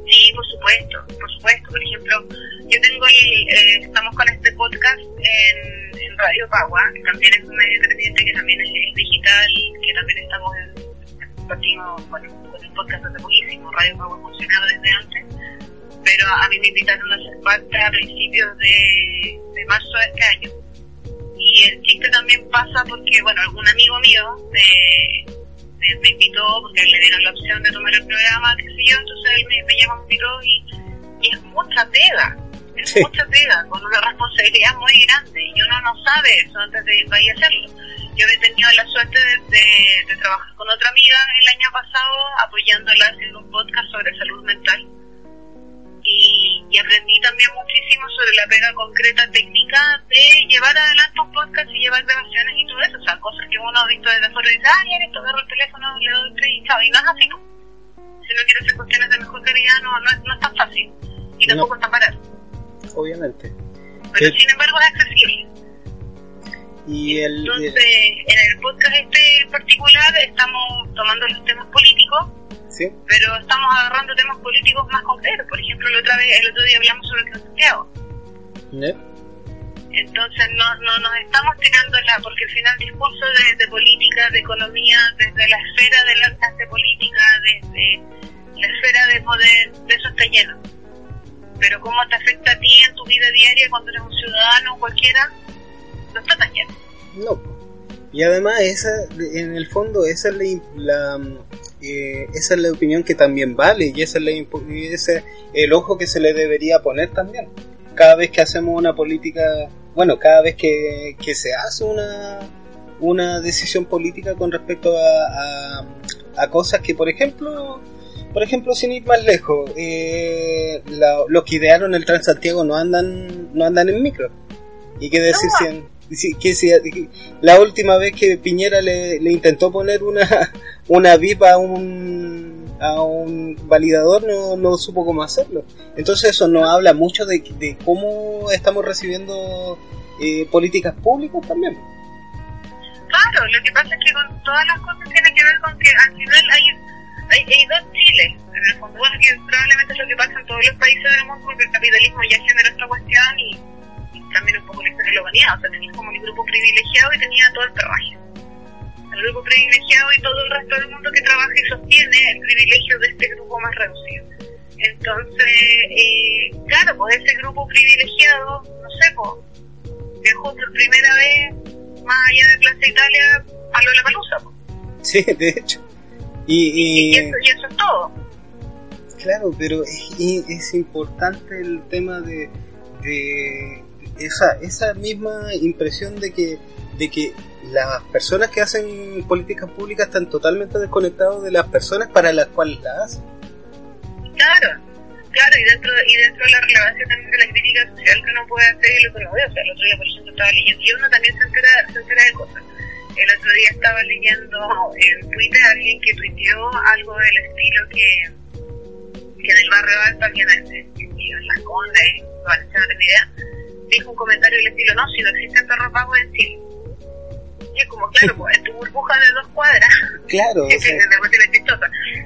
Sí, por supuesto, por supuesto. Por ejemplo, yo tengo el, eh, estamos con este podcast en, Radio Pagua, que también es un medio independiente que también es, digital, que también estamos en, partimos con, con el podcast desde poquísimo, Radio Pagua funcionaba desde antes, pero a mí me invitaron a ser parte a principios de, de marzo de este año. Y el chiste también pasa porque, bueno, algún amigo mío me, me, invitó, porque le dieron la opción de tomar el programa, qué sé yo, entonces él me, me llamó, me y, y es mucha pega, Sí. mucha pega, con una responsabilidad muy grande y uno no sabe eso antes de ir a hacerlo. Yo he tenido la suerte de, de- de trabajar con otra amiga el año pasado apoyándola haciendo un podcast sobre salud mental y, y aprendí también muchísimo sobre la pega concreta técnica de llevar adelante un podcast y llevar grabaciones y todo eso, o sea, cosas que uno ha visto desde afuera y dice, ah, ya esto, agarro el teléfono, le doy play y chao, y no es así. Si uno quiere hacer cuestiones de mejor calidad, no, no, es, no es tan fácil y tampoco es tan barato, Obviamente. pero sin embargo es accesible. Y el, Entonces, en el podcast este en particular estamos tomando los temas políticos sí, pero estamos agarrando temas políticos más concretos. Por ejemplo, la otra vez, el otro día hablamos sobre el Santiago. ¿eh? Entonces no, no nos estamos tirando la, porque al final discurso de, de política, de economía, desde la esfera de la clase política, desde la esfera de poder, de eso está lleno. Pero cómo te afecta a ti en tu vida diaria cuando eres un ciudadano cualquiera, no está tan lleno. No. Y además, esa, en el fondo, esa es la, la, eh, esa es la opinión que también vale y esa es el ojo que se le debería poner también. Cada vez que hacemos una política, bueno, cada vez que, se hace una, una decisión política con respecto a, a cosas que, por ejemplo, por ejemplo, sin ir más lejos, eh, la- los que idearon el Transantiago no andan, no andan en micro. ¿Y qué decir si, en- si- que si- la última vez que Piñera le, le intentó poner una, una VIP a un, a un validador, no, no supo cómo hacerlo? Entonces eso nos habla mucho de, de cómo estamos recibiendo eh, políticas públicas también. Claro, lo que pasa es que con todas las cosas tiene que ver con que al final hay, hay, dos Chiles. En el fondo, que probablemente es lo que pasa en todos los países del mundo, porque el capitalismo ya generó esta cuestión y, también un poco la historia de la humanidad. O sea, tenías como el grupo privilegiado y tenía todo el perraje. El grupo privilegiado y todo el resto del mundo que trabaja y sostiene el privilegio de este grupo más reducido. Entonces, eh, claro, pues ese grupo privilegiado, no sé, pues, viajó por primera vez más allá de Plaza Italia a lo de la palusa. Sí, de hecho. Y, Y, y- eso, y eso es todo. Claro, pero es, es importante el tema de, de esa, esa misma impresión de que, de que las personas que hacen políticas públicas están totalmente desconectados de las personas para las cuales las hacen. Claro, claro, y dentro, y dentro de la relevancia también de la crítica social que uno puede hacer y lo que uno ve. O sea, el otro día, por ejemplo, estaba leyendo, y uno también se entera, se entera de cosas. El otro día estaba leyendo en Twitter a alguien que tuiteó algo del estilo que, que en el barrio alto alguien en, Las Condes, Valencia, no tengo idea, dijo un comentario del estilo, no, si no existen perros pagos en Chile. Y es como, claro, pues, en tu burbuja de dos cuadras, Claro, es sea.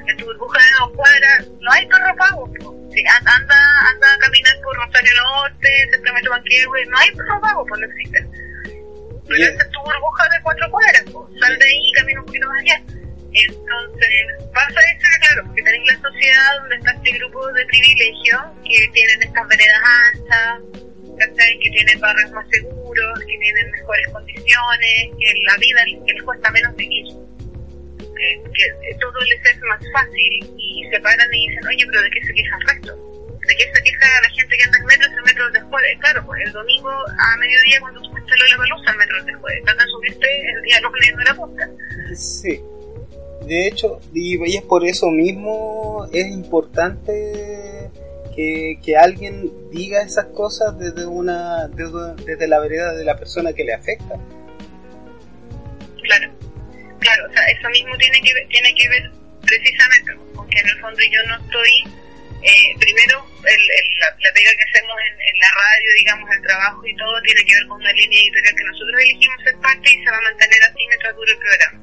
En tu burbuja de dos cuadras no hay perro pago. po. Si an- anda, anda a caminar por Rosario Norte, de Metro Manquehue, no hay perro pago, pues no existen. Pero Yeah. esa es tu burbuja de cuatro cuadras, po. sal de ahí y camina un poquito más allá. Entonces, pasa eso que claro, porque tenéis la sociedad donde está este grupo de privilegios que tienen estas veredas anchas, ¿cachai? que tienen barrios más seguros, que tienen mejores condiciones, que la vida que les cuesta menos vivir que, que todo les es más fácil y se paran y dicen, oye, pero ¿de qué se queja el resto? ¿De qué se queja la gente que anda en metro el metro te jueves? Claro, pues el domingo a mediodía cuando a la palusa el metro te jueves. Trata de subirte el día lunes de la punta. sí. De hecho, y, es por eso mismo, es importante que, que alguien diga esas cosas desde una desde, desde la vereda de la persona que le afecta. Claro, claro, o sea, eso mismo tiene que ver, tiene que ver precisamente, porque en el fondo yo no estoy, eh, primero, el, el- la, la pega que hacemos en, en la radio, digamos, el trabajo y todo, tiene que ver con una línea editorial que nosotros elegimos ser parte y se va a mantener así mientras dure el programa.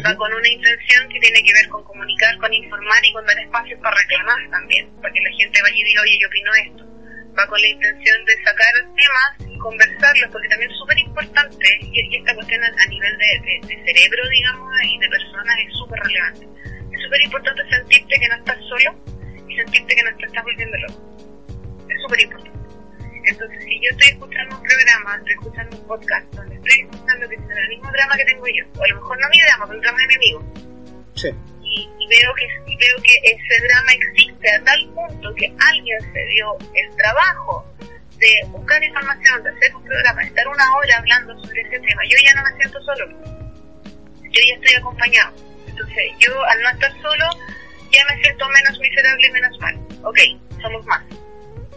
Va con una intención que tiene que ver con comunicar, con informar y con dar espacios para reclamar también, para que la gente vaya y diga, oye, yo opino esto. Va con la intención de sacar temas y conversarlos, porque también es súper importante, y, y esta cuestión a, a nivel de, de- de cerebro, digamos, y de personas es súper relevante. Es súper importante sentirte que no estás solo sentirte que no te estás volviendo loco. Es súper importante. Entonces, si yo estoy escuchando un programa, estoy escuchando un podcast, donde estoy escuchando que el mismo drama que tengo yo, o a lo mejor no mi drama, pero el drama de mi amigo, Sí. y, y veo que y veo que ese drama existe a tal punto que alguien se dio el trabajo de buscar información, de hacer un programa, de estar una hora hablando sobre ese tema, yo ya no me siento solo, yo ya estoy acompañado. Entonces, yo al no estar solo, ya me siento menos miserable y menos mal. Ok, somos más.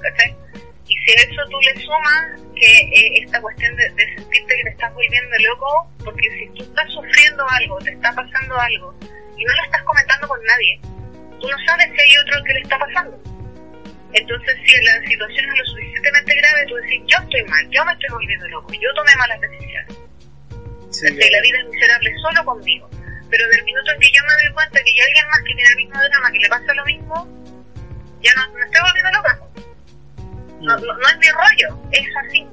¿Cachai? Y si a eso tú le sumas que eh, esta cuestión de, de sentirte que te estás volviendo loco, porque si tú estás sufriendo algo, te está pasando algo, y no lo estás comentando con nadie, tú no sabes si hay otro que le está pasando. Entonces, si la situación es lo suficientemente grave, tú decís, yo estoy mal, yo me estoy volviendo loco, yo tomé malas decisiones. Sí, la vida es miserable solo conmigo. Pero del minuto en que yo me doy cuenta que hay alguien más que tiene el mismo drama, que le pasa lo mismo, ya no me estoy volviendo loca. No, no, no es mi rollo, es así.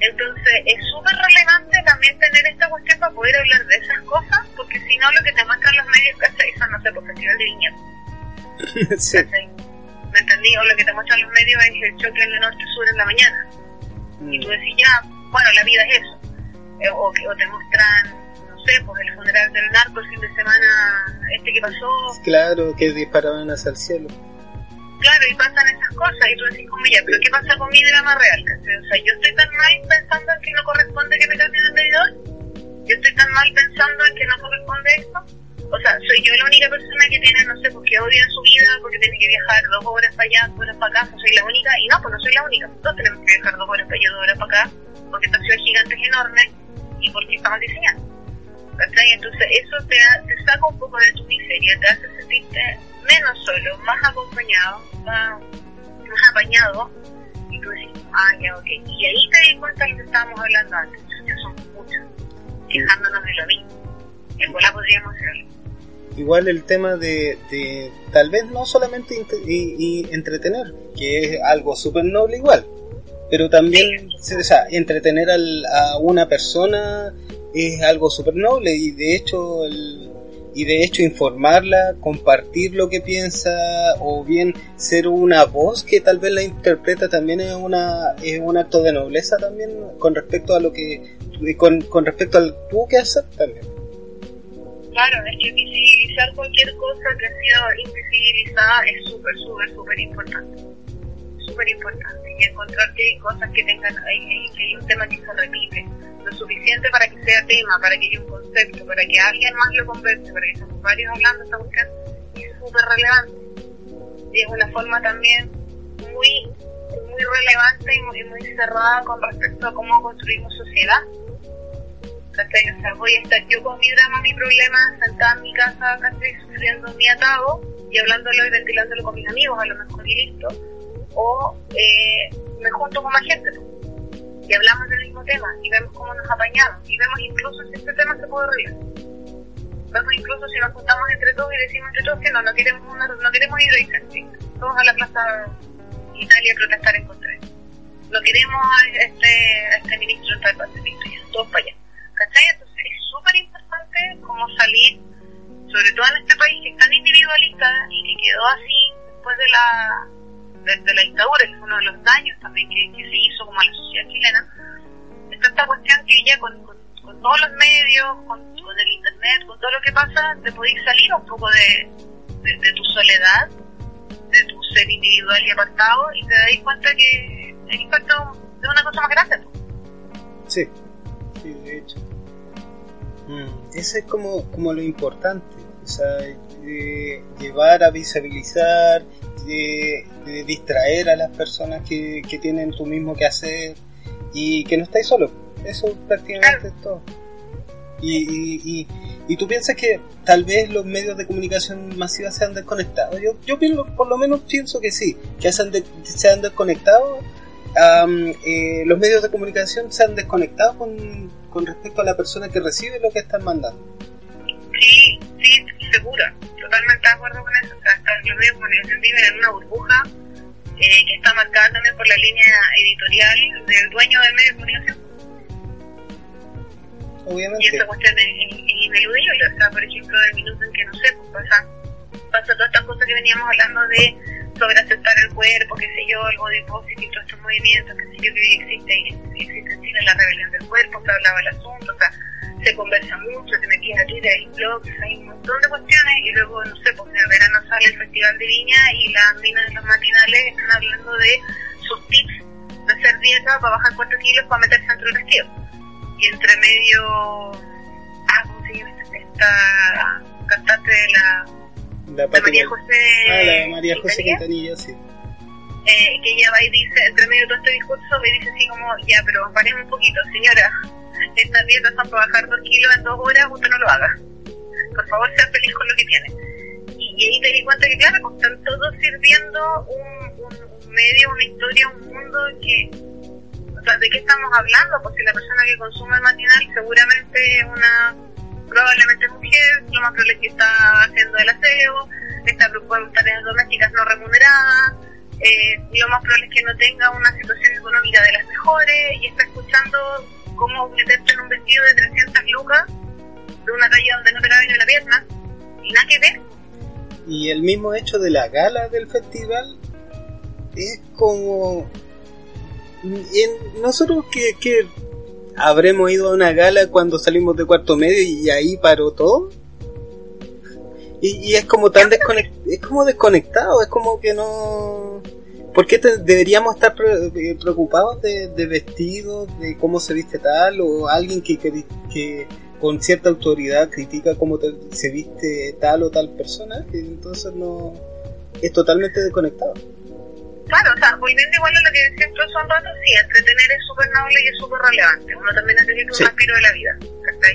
Entonces es súper relevante también tener esta cuestión para poder hablar de esas cosas, porque si no lo que te muestran los medios, ¿cachai? Son, no sé, por festival de viñedo. sí. ¿Me entendí? O lo que te muestran los medios es el choque en el norte-sur en la mañana. Y tú decís, ya, bueno, la vida es eso. Eh, o, o te muestran, sé, pues el funeral del narco el fin de semana, este que pasó, Claro, que disparaban hacia el cielo. claro, y pasan esas cosas, y tú decís, como ya, pero ¿qué pasa con mi drama real? ¿cachai? O sea, yo estoy tan mal pensando en que no corresponde que me cambien el medidor, yo estoy tan mal pensando en que no corresponde esto, o sea, soy yo la única persona que tiene, no sé, porque odia su vida, porque tiene que viajar dos horas para allá, dos horas para acá, soy la única, y no, pues no soy la única, todos tenemos que viajar dos horas para allá, dos horas para acá, porque esta ciudad gigante es enorme y porque estamos diseñando. ¿Cachai? Entonces eso te, te saca un poco de tu miseria, te hace sentirte menos solo, más acompañado, más, más apañado, y tú decís, ah, ya, ok. Y ahí te di cuenta de lo que estábamos hablando antes, ya son muchos, quejándonos de lo mismo. En bola podríamos hacerlo. igual el tema de, de tal vez no solamente y, y entretener, que es algo súper noble igual, pero también o sea, entretener al- a una persona es algo súper noble y de hecho el- y de hecho informarla, compartir lo que piensa o bien ser una voz que tal vez la interpreta también es una es un acto de nobleza también con respecto a lo que con, con respecto al tú que hacer también. Claro, es que visibilizar cualquier cosa que ha sido invisibilizada es súper, súper, súper importante. Súper importante. Y encontrar que hay cosas que tengan, hay, que hay un tema que se repite, lo suficiente para que sea tema, para que haya un concepto, para que alguien más lo converse, para que estemos varios hablando esta cuestión, es súper relevante. Y es una forma también muy, muy relevante y muy, cerrada con respecto a cómo construimos sociedad. O sea, voy a estar yo con mi drama, mi problema, sentada en mi casa, casi sufriendo mi atado y hablándolo y ventilándolo con mis amigos, a lo mejor y listo. O eh, me junto con más gente y hablamos del mismo tema y vemos cómo nos apañamos y vemos incluso si este tema se puede arreglar. Vemos incluso si nos juntamos entre todos y decimos entre todos que no, no queremos, una, no queremos ir a todos a la plaza Italia a protestar en contra. No queremos a este, este ministro del Pacífico, ya, todos para allá. ¿Cachai? Entonces es súper importante como salir, sobre todo en este país que es tan individualista y que quedó así después de la de, de la dictadura, que fue uno de los daños también que, que se hizo como a la sociedad chilena, está esta cuestión que ya con, con, todos los medios, con, el internet, con todo lo que pasa, te podéis salir un poco de, de, tu soledad, de tu ser individual y apartado, y te dais cuenta que eres parte de una cosa más grande. pues. Sí, sí, de hecho. Mm, Eso es como, como lo importante, o sea, de llevar a visibilizar, de, de distraer a las personas que, que tienen tu mismo que hacer y que no estáis solos. Eso prácticamente es todo. Y, y, y, y tú piensas que tal vez los medios de comunicación masiva se han desconectado. Yo, yo pienso- por lo menos pienso que sí, que se han, de- se han desconectado am, eh, los medios de comunicación se han desconectado con, con respecto a la persona que recibe lo que están mandando. Sí, segura, totalmente de acuerdo con eso. O sea, los medios de comunicación viven en una burbuja eh, que está marcada también por la línea editorial del dueño del medio de comunicación. Y Obviamente. esa cuestión es, es- es ineludible. O sea, por ejemplo, del minuto en que, no sé, pues pasa, pasa todas estas cosas que veníamos hablando de sobre aceptar el cuerpo, qué sé yo, el body positive, todos estos movimientos, qué sé yo, que existe, existe en Chile la rebelión del cuerpo, se hablaba el asunto, o sea, se conversa mucho, te metías a Twitter, hay blogs, hay un montón de cuestiones y luego, no sé, pues en el verano sale el Festival de Viña y las minas de los matinales están hablando de sus tips de hacer dieta para bajar 4 kilos para meterse dentro del vestido. Y entre medio, ah, ¿cómo se llama esta cantante de la La María José? Ah, la de María José Quintanilla? Sí. eh, que ella va y dice, entre medio de todo este discurso, me dice así como, ya, pero paremos un poquito, señora, estas dietas son para bajar dos kilos en dos horas, usted no lo haga. Por favor, sea feliz con lo que tiene. Y, y ahí te di cuenta que, claro, pues, están todos sirviendo un, un, un medio, una historia, un mundo que, o sea, ¿de qué estamos hablando? Si la persona que consume el matinal seguramente es una, probablemente mujer, lo más probable es que está haciendo el aseo, está preocupada por tareas domésticas no remuneradas, eh, lo más probable es que no tenga una situación económica de las mejores y está escuchando cómo meterte en un vestido de 300 lucas de una talla donde no te cabe ni la pierna y nada que ver. Y el mismo hecho de la gala del festival es como... en- nosotros que, que habremos ido a una gala cuando salimos de cuarto medio y ahí paró todo. Y, y es como tan desconectado, es como desconectado, es como que no... ¿Por qué te- deberíamos estar pre- eh, preocupados de, de vestidos, de cómo se viste tal, o alguien que, que, que, con cierta autoridad critica cómo te- se viste tal o tal persona, entonces no es totalmente desconectado. Claro, o sea, volviendo igual a lo que siempre son rato, sí, entretener es súper noble y es súper relevante. Uno también necesita un Sí. respiro de la vida, ¿cachai?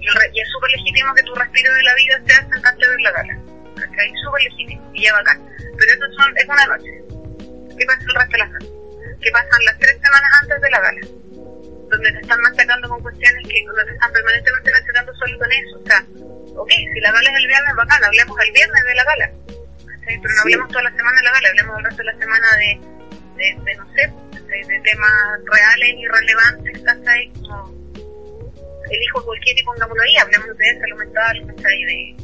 Y, y es súper legítimo que tu respiro de la vida sea sentarte a ver la gala, ¿cachai? Súper legítimo y ya bacán. Pero eso son, es una noche. ¿Qué pasa el resto de las noches? ¿Qué pasan las tres semanas antes de la gala? Donde te están machacando con cuestiones que donde te están permanentemente machacando solo con eso. O sea, ok, si la gala es el viernes, bacán, hablemos el viernes de la gala. Pero no hablemos toda la semana de la gala, hablemos el resto de la semana de, de, de no sé, de, de temas reales y relevantes, ¿cachai? Como elijo cualquier y pongámoslo ahí, hablemos de salud mental, ¿cachai? De,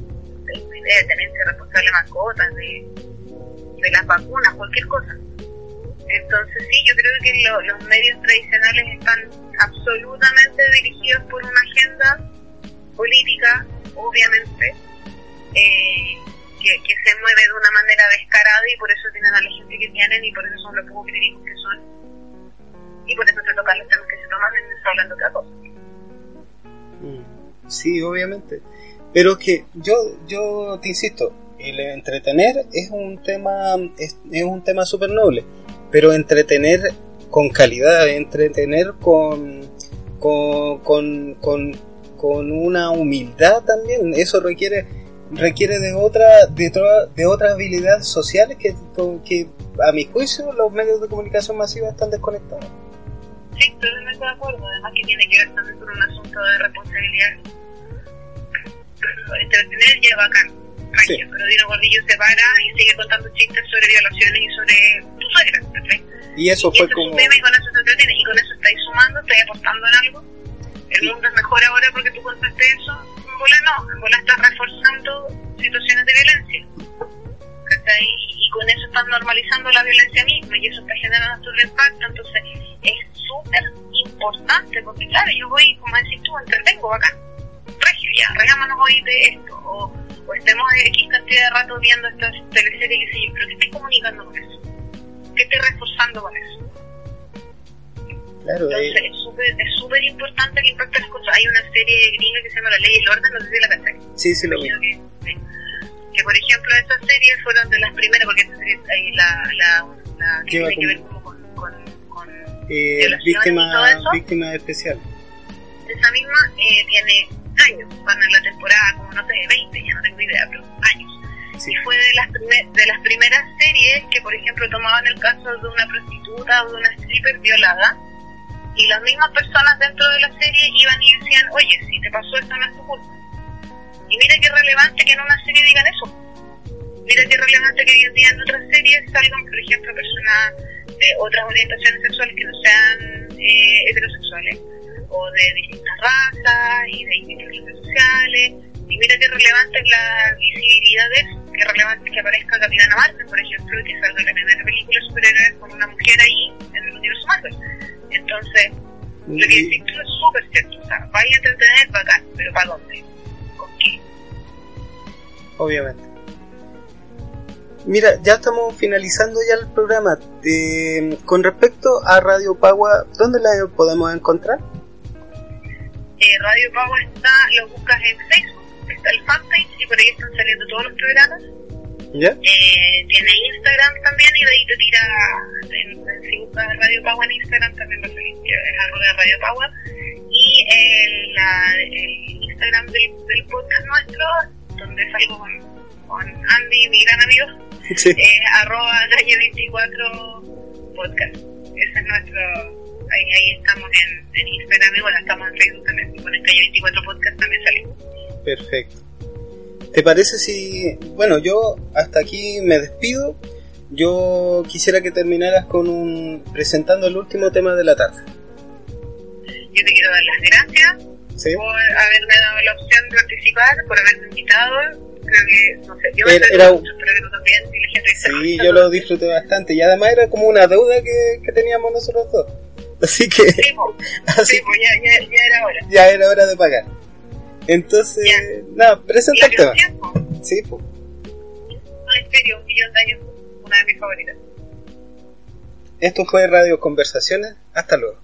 de, de tenencia responsable de mascotas, de, de las vacunas, cualquier cosa. Entonces sí, yo creo que lo- los medios tradicionales están absolutamente dirigidos por una agenda política, obviamente, eh, que, que se mueve de una manera descarada y por eso tienen a la gente que tienen y por eso son los poco críticos que son. Y por eso se tocan los temas que se toman en está hablando otra cosa. Mm, Sí, obviamente. Pero que yo, yo te insisto, el entretener es un tema, es, es un tema súper noble, pero entretener con calidad, entretener con, con, con, con, con una humildad también, eso requiere, requiere de otra, de, de otras habilidades sociales que, que a mi juicio los medios de comunicación masiva están desconectados. Sí, totalmente de acuerdo. Además que tiene que ver también con un asunto de responsabilidad. Entretener ya bacán. Sí. Pero Dino Gordillo se para y sigue contando chistes sobre violaciones y sobre tu suegra. ¿cachai? Y eso y fue es un y con eso se entretiene. Y con eso estáis sumando, estáis aportando en algo. El mundo es mejor ahora porque tú contaste eso. En bola no, en bola estás reforzando situaciones de violencia. Y con eso estás normalizando la violencia misma y eso está generando otro impacto. Entonces es súper importante porque, claro, yo voy, como decís tú, entretengo bacán. Regio ya, regámonos hoy de esto. O, estemos X cantidad de rato viendo estas teleseries sé yo, pero ¿qué estoy comunicando con eso? ¿Qué estoy reforzando con eso? Claro, Entonces eh, es súper es importante el impacto de las cosas. Hay una serie gringa que se llama La Ley y el Orden, no sé si la cachai. sí, sí lo vi. Que, que por ejemplo estas series fueron de las primeras, porque esta serie, ahí la, la, la que tiene que ver como con, con, con Eh, violaciones y todo víctima, eso. víctima especial. esa misma, eh, tiene años, van en la temporada como no sé, 20, ya no tengo idea, pero años. Sí. Y fue de las, primer- de las primeras series que, por ejemplo, tomaban el caso de una prostituta o de una stripper violada y las mismas personas dentro de la serie iban y decían, oye, si te pasó esto no es tu culpa. Y mira qué relevante que en una serie digan eso. Mira qué relevante que hoy en día en otras series salgan, por ejemplo, personas de otras orientaciones sexuales que no sean eh, heterosexuales o de distintas razas y de distintas clases sociales. Y mira qué relevante es la visibilidad de eso, qué relevante que aparezca Capitana Marvel, por ejemplo, y que salga la primera película de superhéroes con una mujer ahí en el universo Marvel. Entonces, lo que decís tú es súper cierto. O sea, vaya a entretener bacán, pero ¿para dónde? ¿Con qué? obviamente. Mira, ya estamos finalizando ya el programa. Eh, con respecto a Radio Pagua, ¿dónde la podemos encontrar? Eh, Radio Pagua está, lo buscas en Facebook, está el fanpage y por ahí están saliendo todos los programas. ¿Ya? Eh, tiene Instagram también y de ahí te tira, en- si buscas Radio Pagua en Instagram también va a salir, que es arroba Radio Pagua. Y el, la- el Instagram del, del podcast nuestro, donde salgo con, con Andy, mi gran amigo, Sí. es arroba calle 24 podcast. Ese es nuestro, ahí, ahí estamos en, en Instagram y bueno, estamos en Facebook también. Con el calle 24 podcast también salimos. Perfecto. ¿Te parece si, bueno, yo hasta aquí me despido? Yo quisiera que terminaras con un presentando el último tema de la tarde. Yo te quiero dar las gracias ¿Sí? por haberme dado la opción de participar, por haberme invitado. Creo que, no sé, yo Era- era- mucho, espero que tú también, y la gente Sí, yo lo disfruté bastante y además era como una deuda que, que teníamos nosotros dos. Así que, Sí, po, así sí, po, ya, ya, ya era hora. ya era hora de pagar. Entonces, nada, Y presenta el tema. canción, po, Sí, pues. un millón de años, una de mis favoritas. Esto fue Radio Conversaciones. Hasta luego.